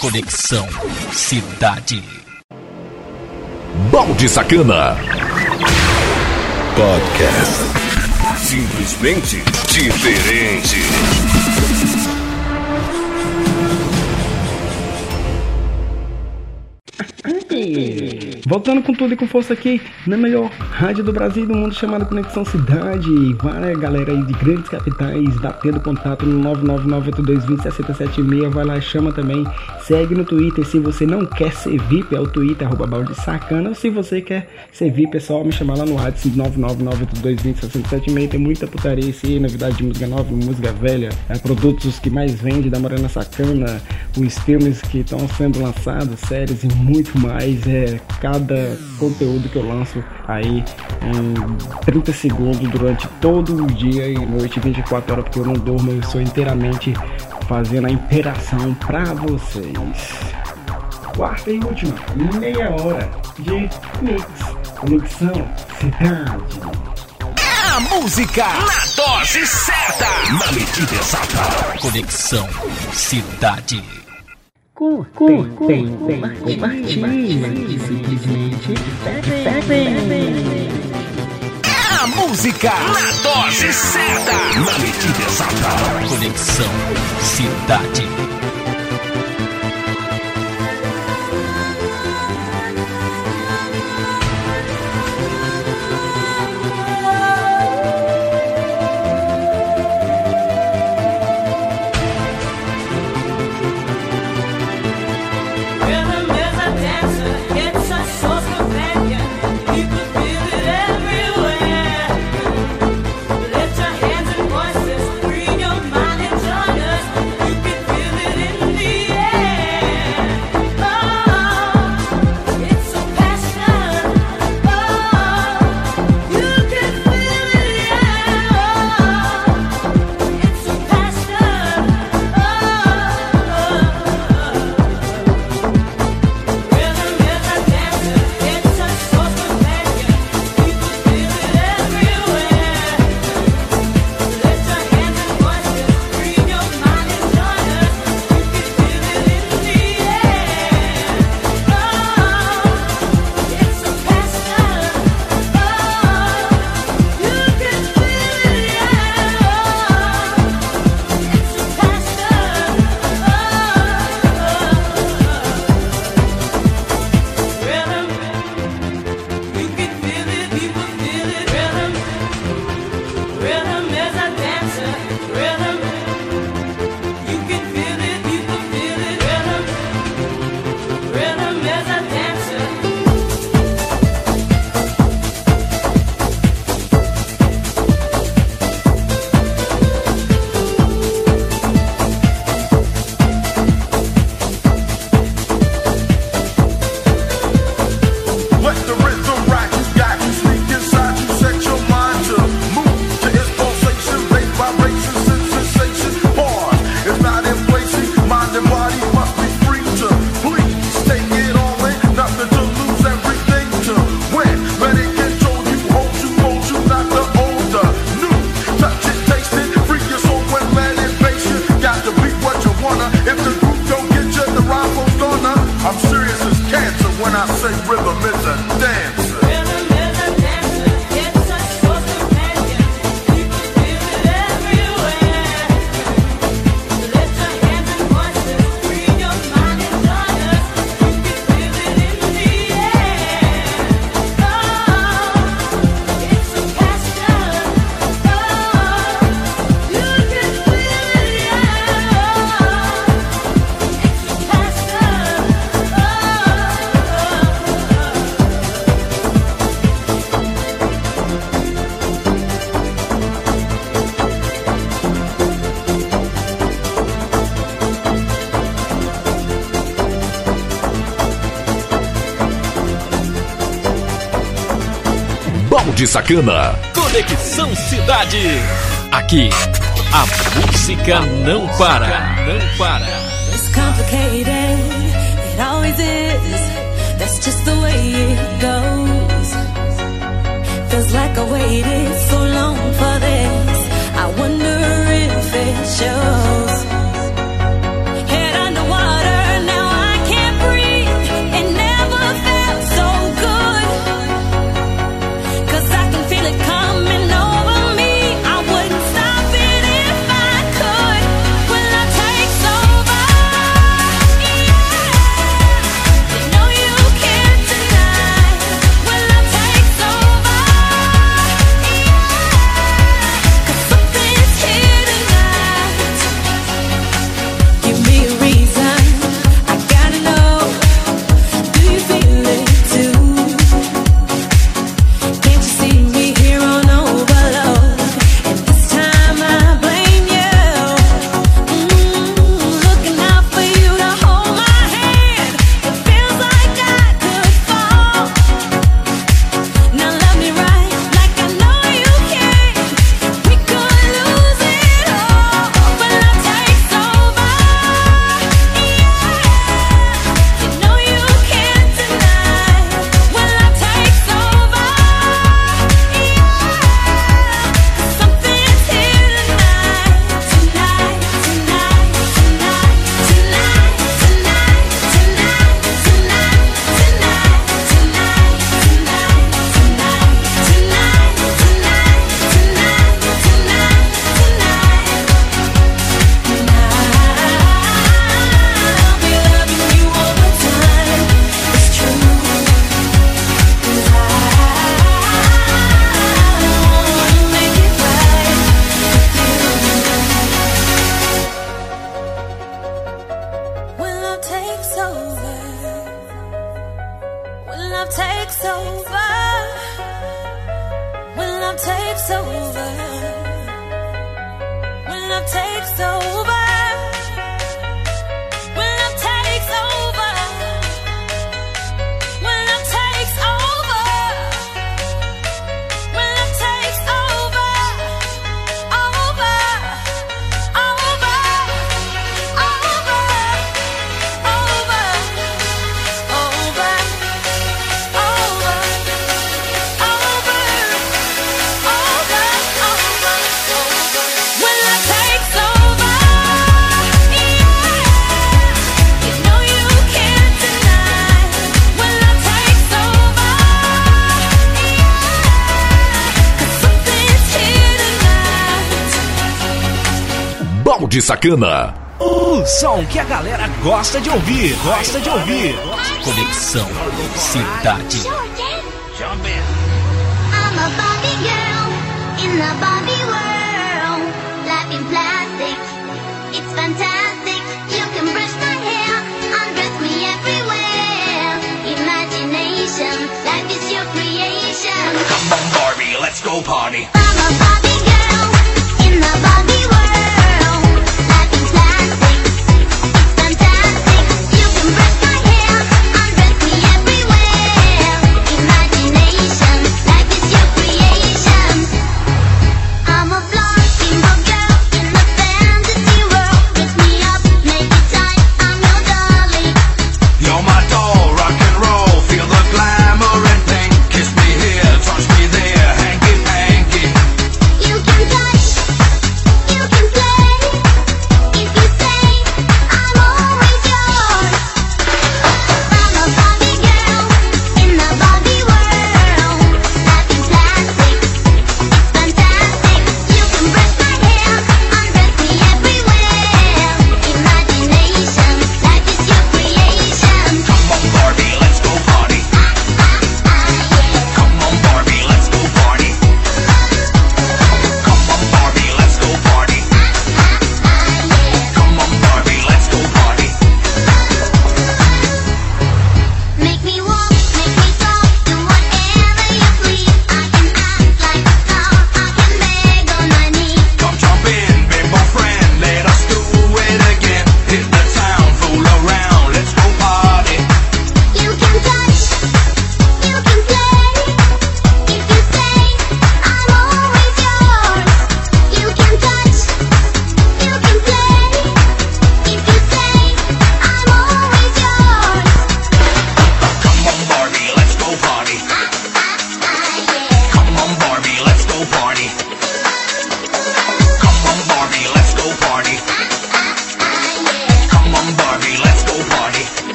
Conexão Cidade. Balde Sacana. Podcast. Simplesmente diferente. Voltando com tudo e com força aqui na melhor rádio do Brasil e do mundo chamada Conexão Cidade. Vai galera aí de grandes capitais, batendo contato no 99982206076. Vai lá, chama também. Segue no Twitter. Se você não quer ser VIP, é o Twitter, arroba balde sacana. Se você quer ser VIP, é só me chamar lá no rádio 99982206076. Tem muita putaria aí, novidade de música nova, música velha, é, produtos que mais vende da Morena Sacana, os filmes que estão sendo lançados, séries e muito mais. É, cada conteúdo que eu lanço aí em 30 segundos durante todo o dia e noite, 24 horas, porque eu não durmo, eu sou inteiramente fazendo a interação para vocês. Quarta e última, meia hora de mix, conexão, cidade. A música na dose certa, na medida exata. Conexão, cidade com, com, tem, com, tem, com, tem, com, compartilhem, simplesmente bebem. É a música na dose certa, na medida exata. Conexão Cidade. de Sacana. Conexão Cidade. Aqui, a música não para. Não para. It's complicated, it always is. That's just the way it goes. Feels like I waited so long for this. I wonder if it shows. Sacana. O som que a galera gosta de ouvir, gosta de ouvir. Conexão Cidade. I'm a Barbie girl in the Barbie world. Life in plastic, it's fantastic. You can brush my hair, undress me everywhere. Imagination, life is your creation. Come on, Barbie, let's go party. I'm a Barbie.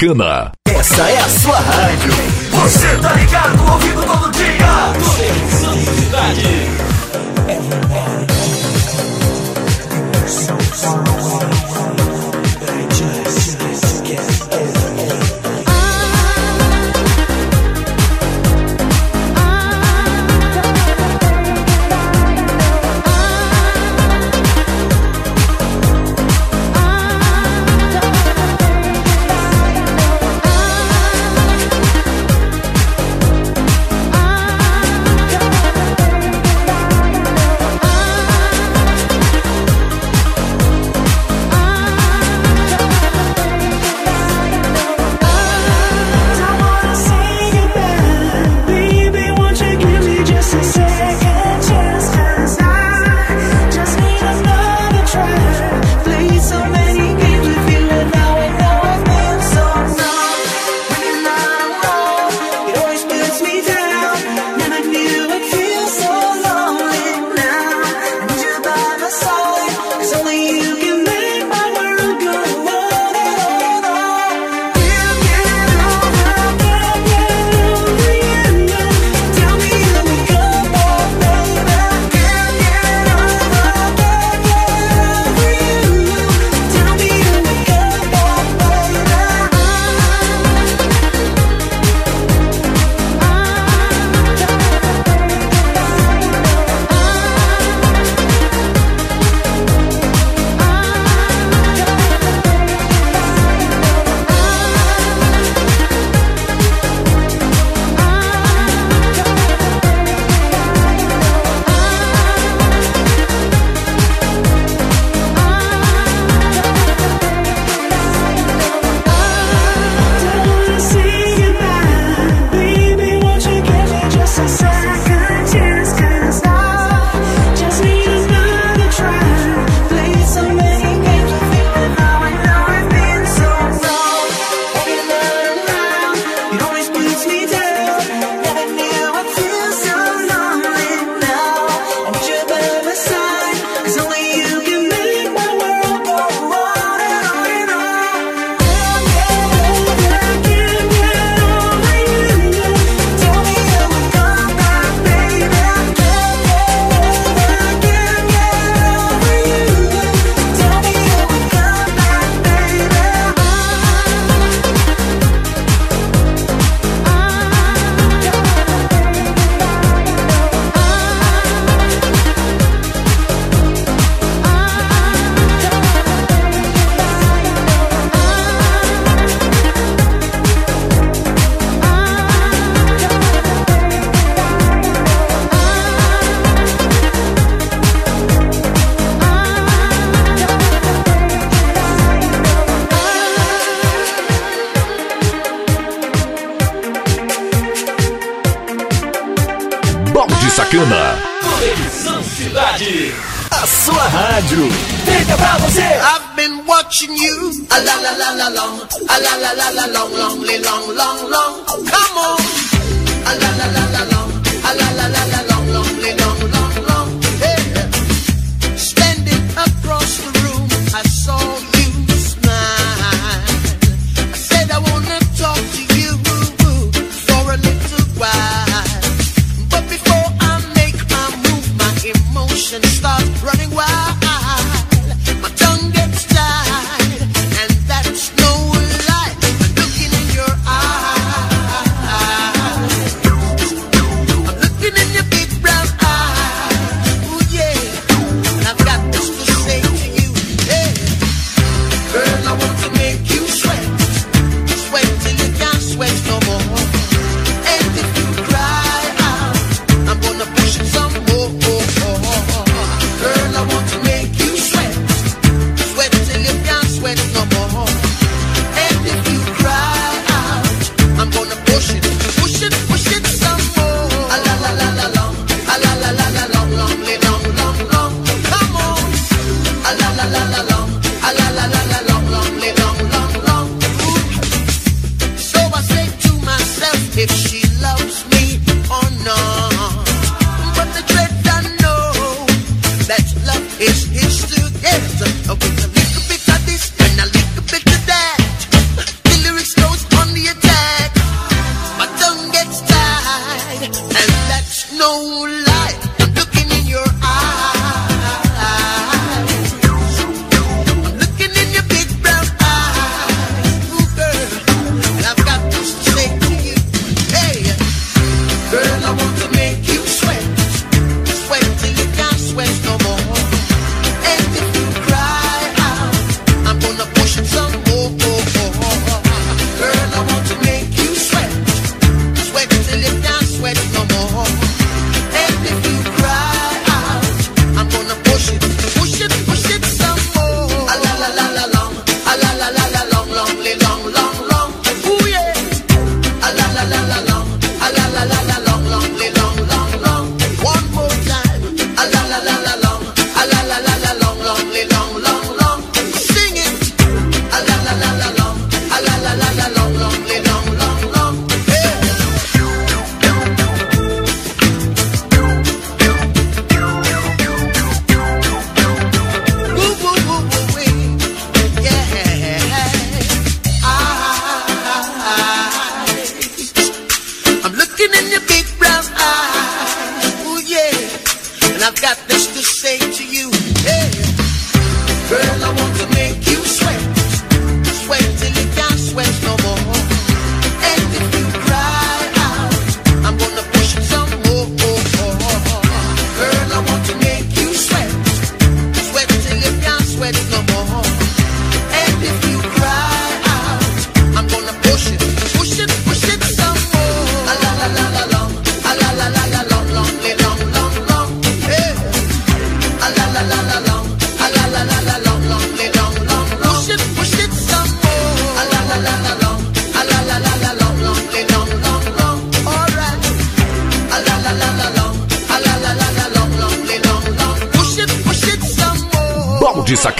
Sacana. Essa é a sua rádio. Você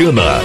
Balde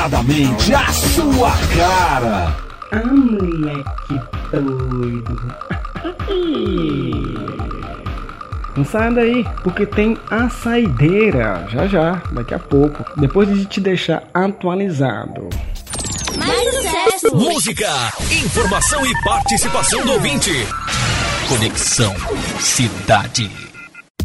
Descaradamente a sua cara. Ah, moleque doido. Não saia daí, porque tem a saideira já já, daqui a pouco, depois de te deixar atualizado. Mais sucesso! Música, informação e participação do ouvinte. Conexão Cidade.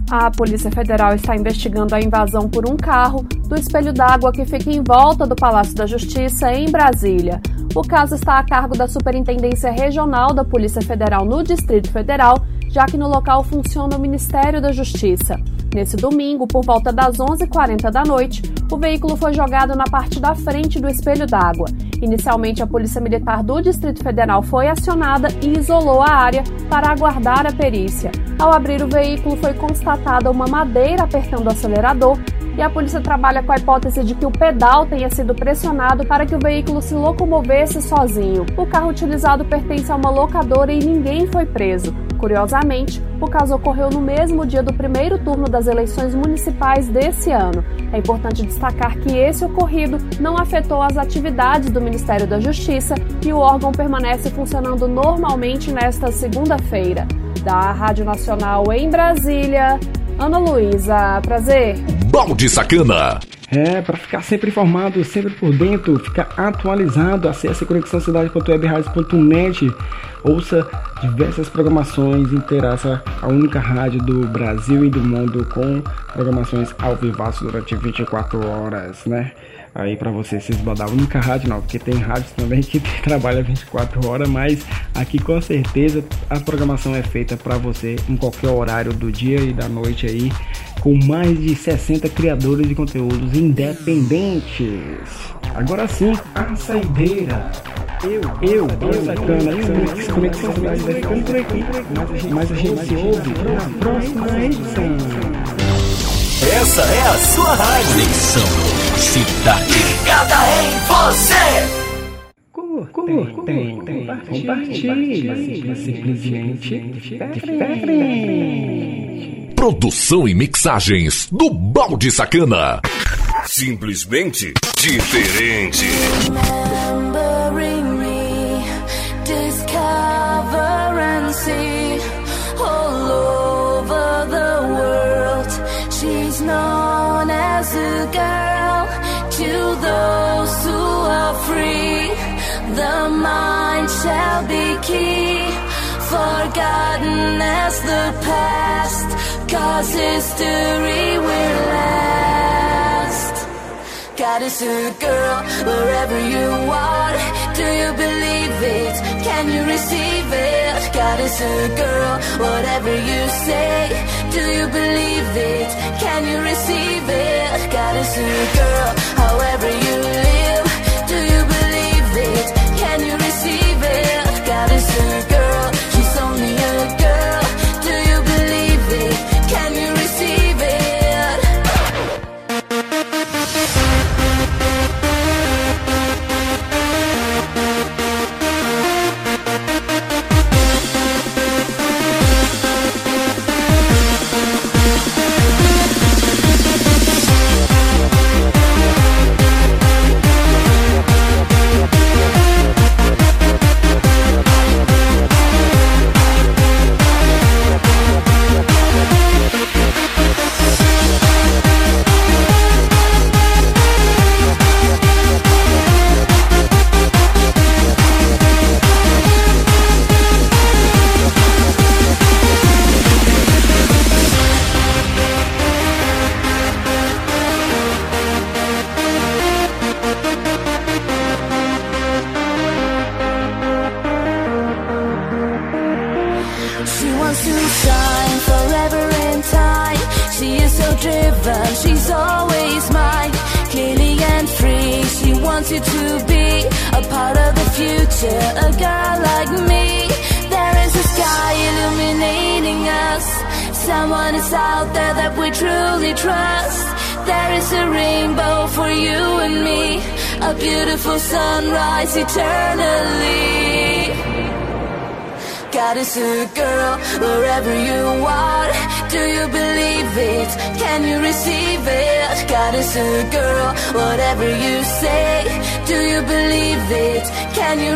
A Polícia Federal está investigando a invasão por um carro do espelho d'água que fica em volta do Palácio da Justiça, em Brasília. O caso está a cargo da Superintendência Regional da Polícia Federal no Distrito Federal, já que no local funciona o Ministério da Justiça. Nesse domingo, por volta das 11h40 da noite, o veículo foi jogado na parte da frente do espelho d'água. Inicialmente, a Polícia Militar do Distrito Federal foi acionada e isolou a área para aguardar a perícia. Ao abrir o veículo, foi constatada uma madeira apertando o acelerador e a polícia trabalha com a hipótese de que o pedal tenha sido pressionado para que o veículo se locomovesse sozinho. O carro utilizado pertence a uma locadora e ninguém foi preso. Curiosamente, o caso ocorreu no mesmo dia do primeiro turno das eleições municipais desse ano. É importante destacar que esse ocorrido não afetou as atividades do Ministério da Justiça e o órgão permanece funcionando normalmente nesta segunda-feira. Da Rádio Nacional em Brasília, Ana Luísa, prazer. Balde Sacana. É, para ficar sempre informado, sempre por dentro, ficar atualizado, acesse conexãocidade.webradios.net, ouça diversas programações, interaça a única rádio do Brasil e do mundo com programações ao vivaço durante 24 horas, né? Aí para você se esbaldar, a única rádio não, porque tem rádios também que trabalha 24 horas, mas aqui com certeza a programação é feita para você em qualquer horário do dia e da noite aí, com mais de 60 criadores de conteúdos independentes. Agora sim, a saideira. Eu, eu, eu, sacana, eu, Conexão Cidade vai aqui, mas a gente, se ouve na próxima edição. Essa é a sua rádio. Cidade. Ligada em você. Como tem, tem, compartilhe, simplesmente diferente. Produção e mixagens do Balde Sacana. Simplesmente diferente. The mind shall be key, forgotten as the past, cause history will last. Goddess a girl, wherever you are, do you believe it? Can you receive it? Goddess a girl, whatever you say, do you believe it? Can you receive it? Goddess a girl,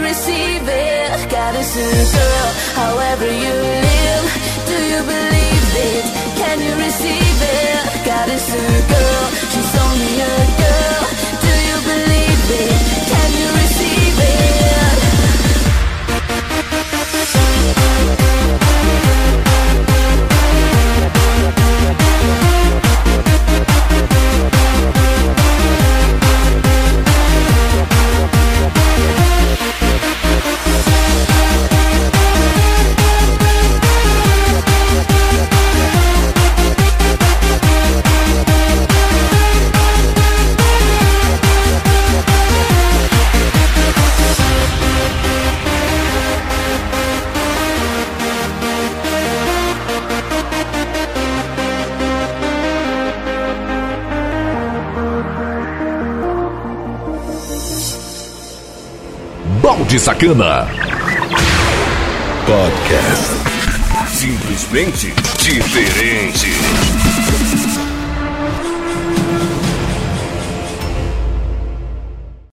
Receive it? Goddess girl, however you live, do you believe it? Can you receive it? Goddess girl, Balde Sacana. Podcast. Simplesmente diferente.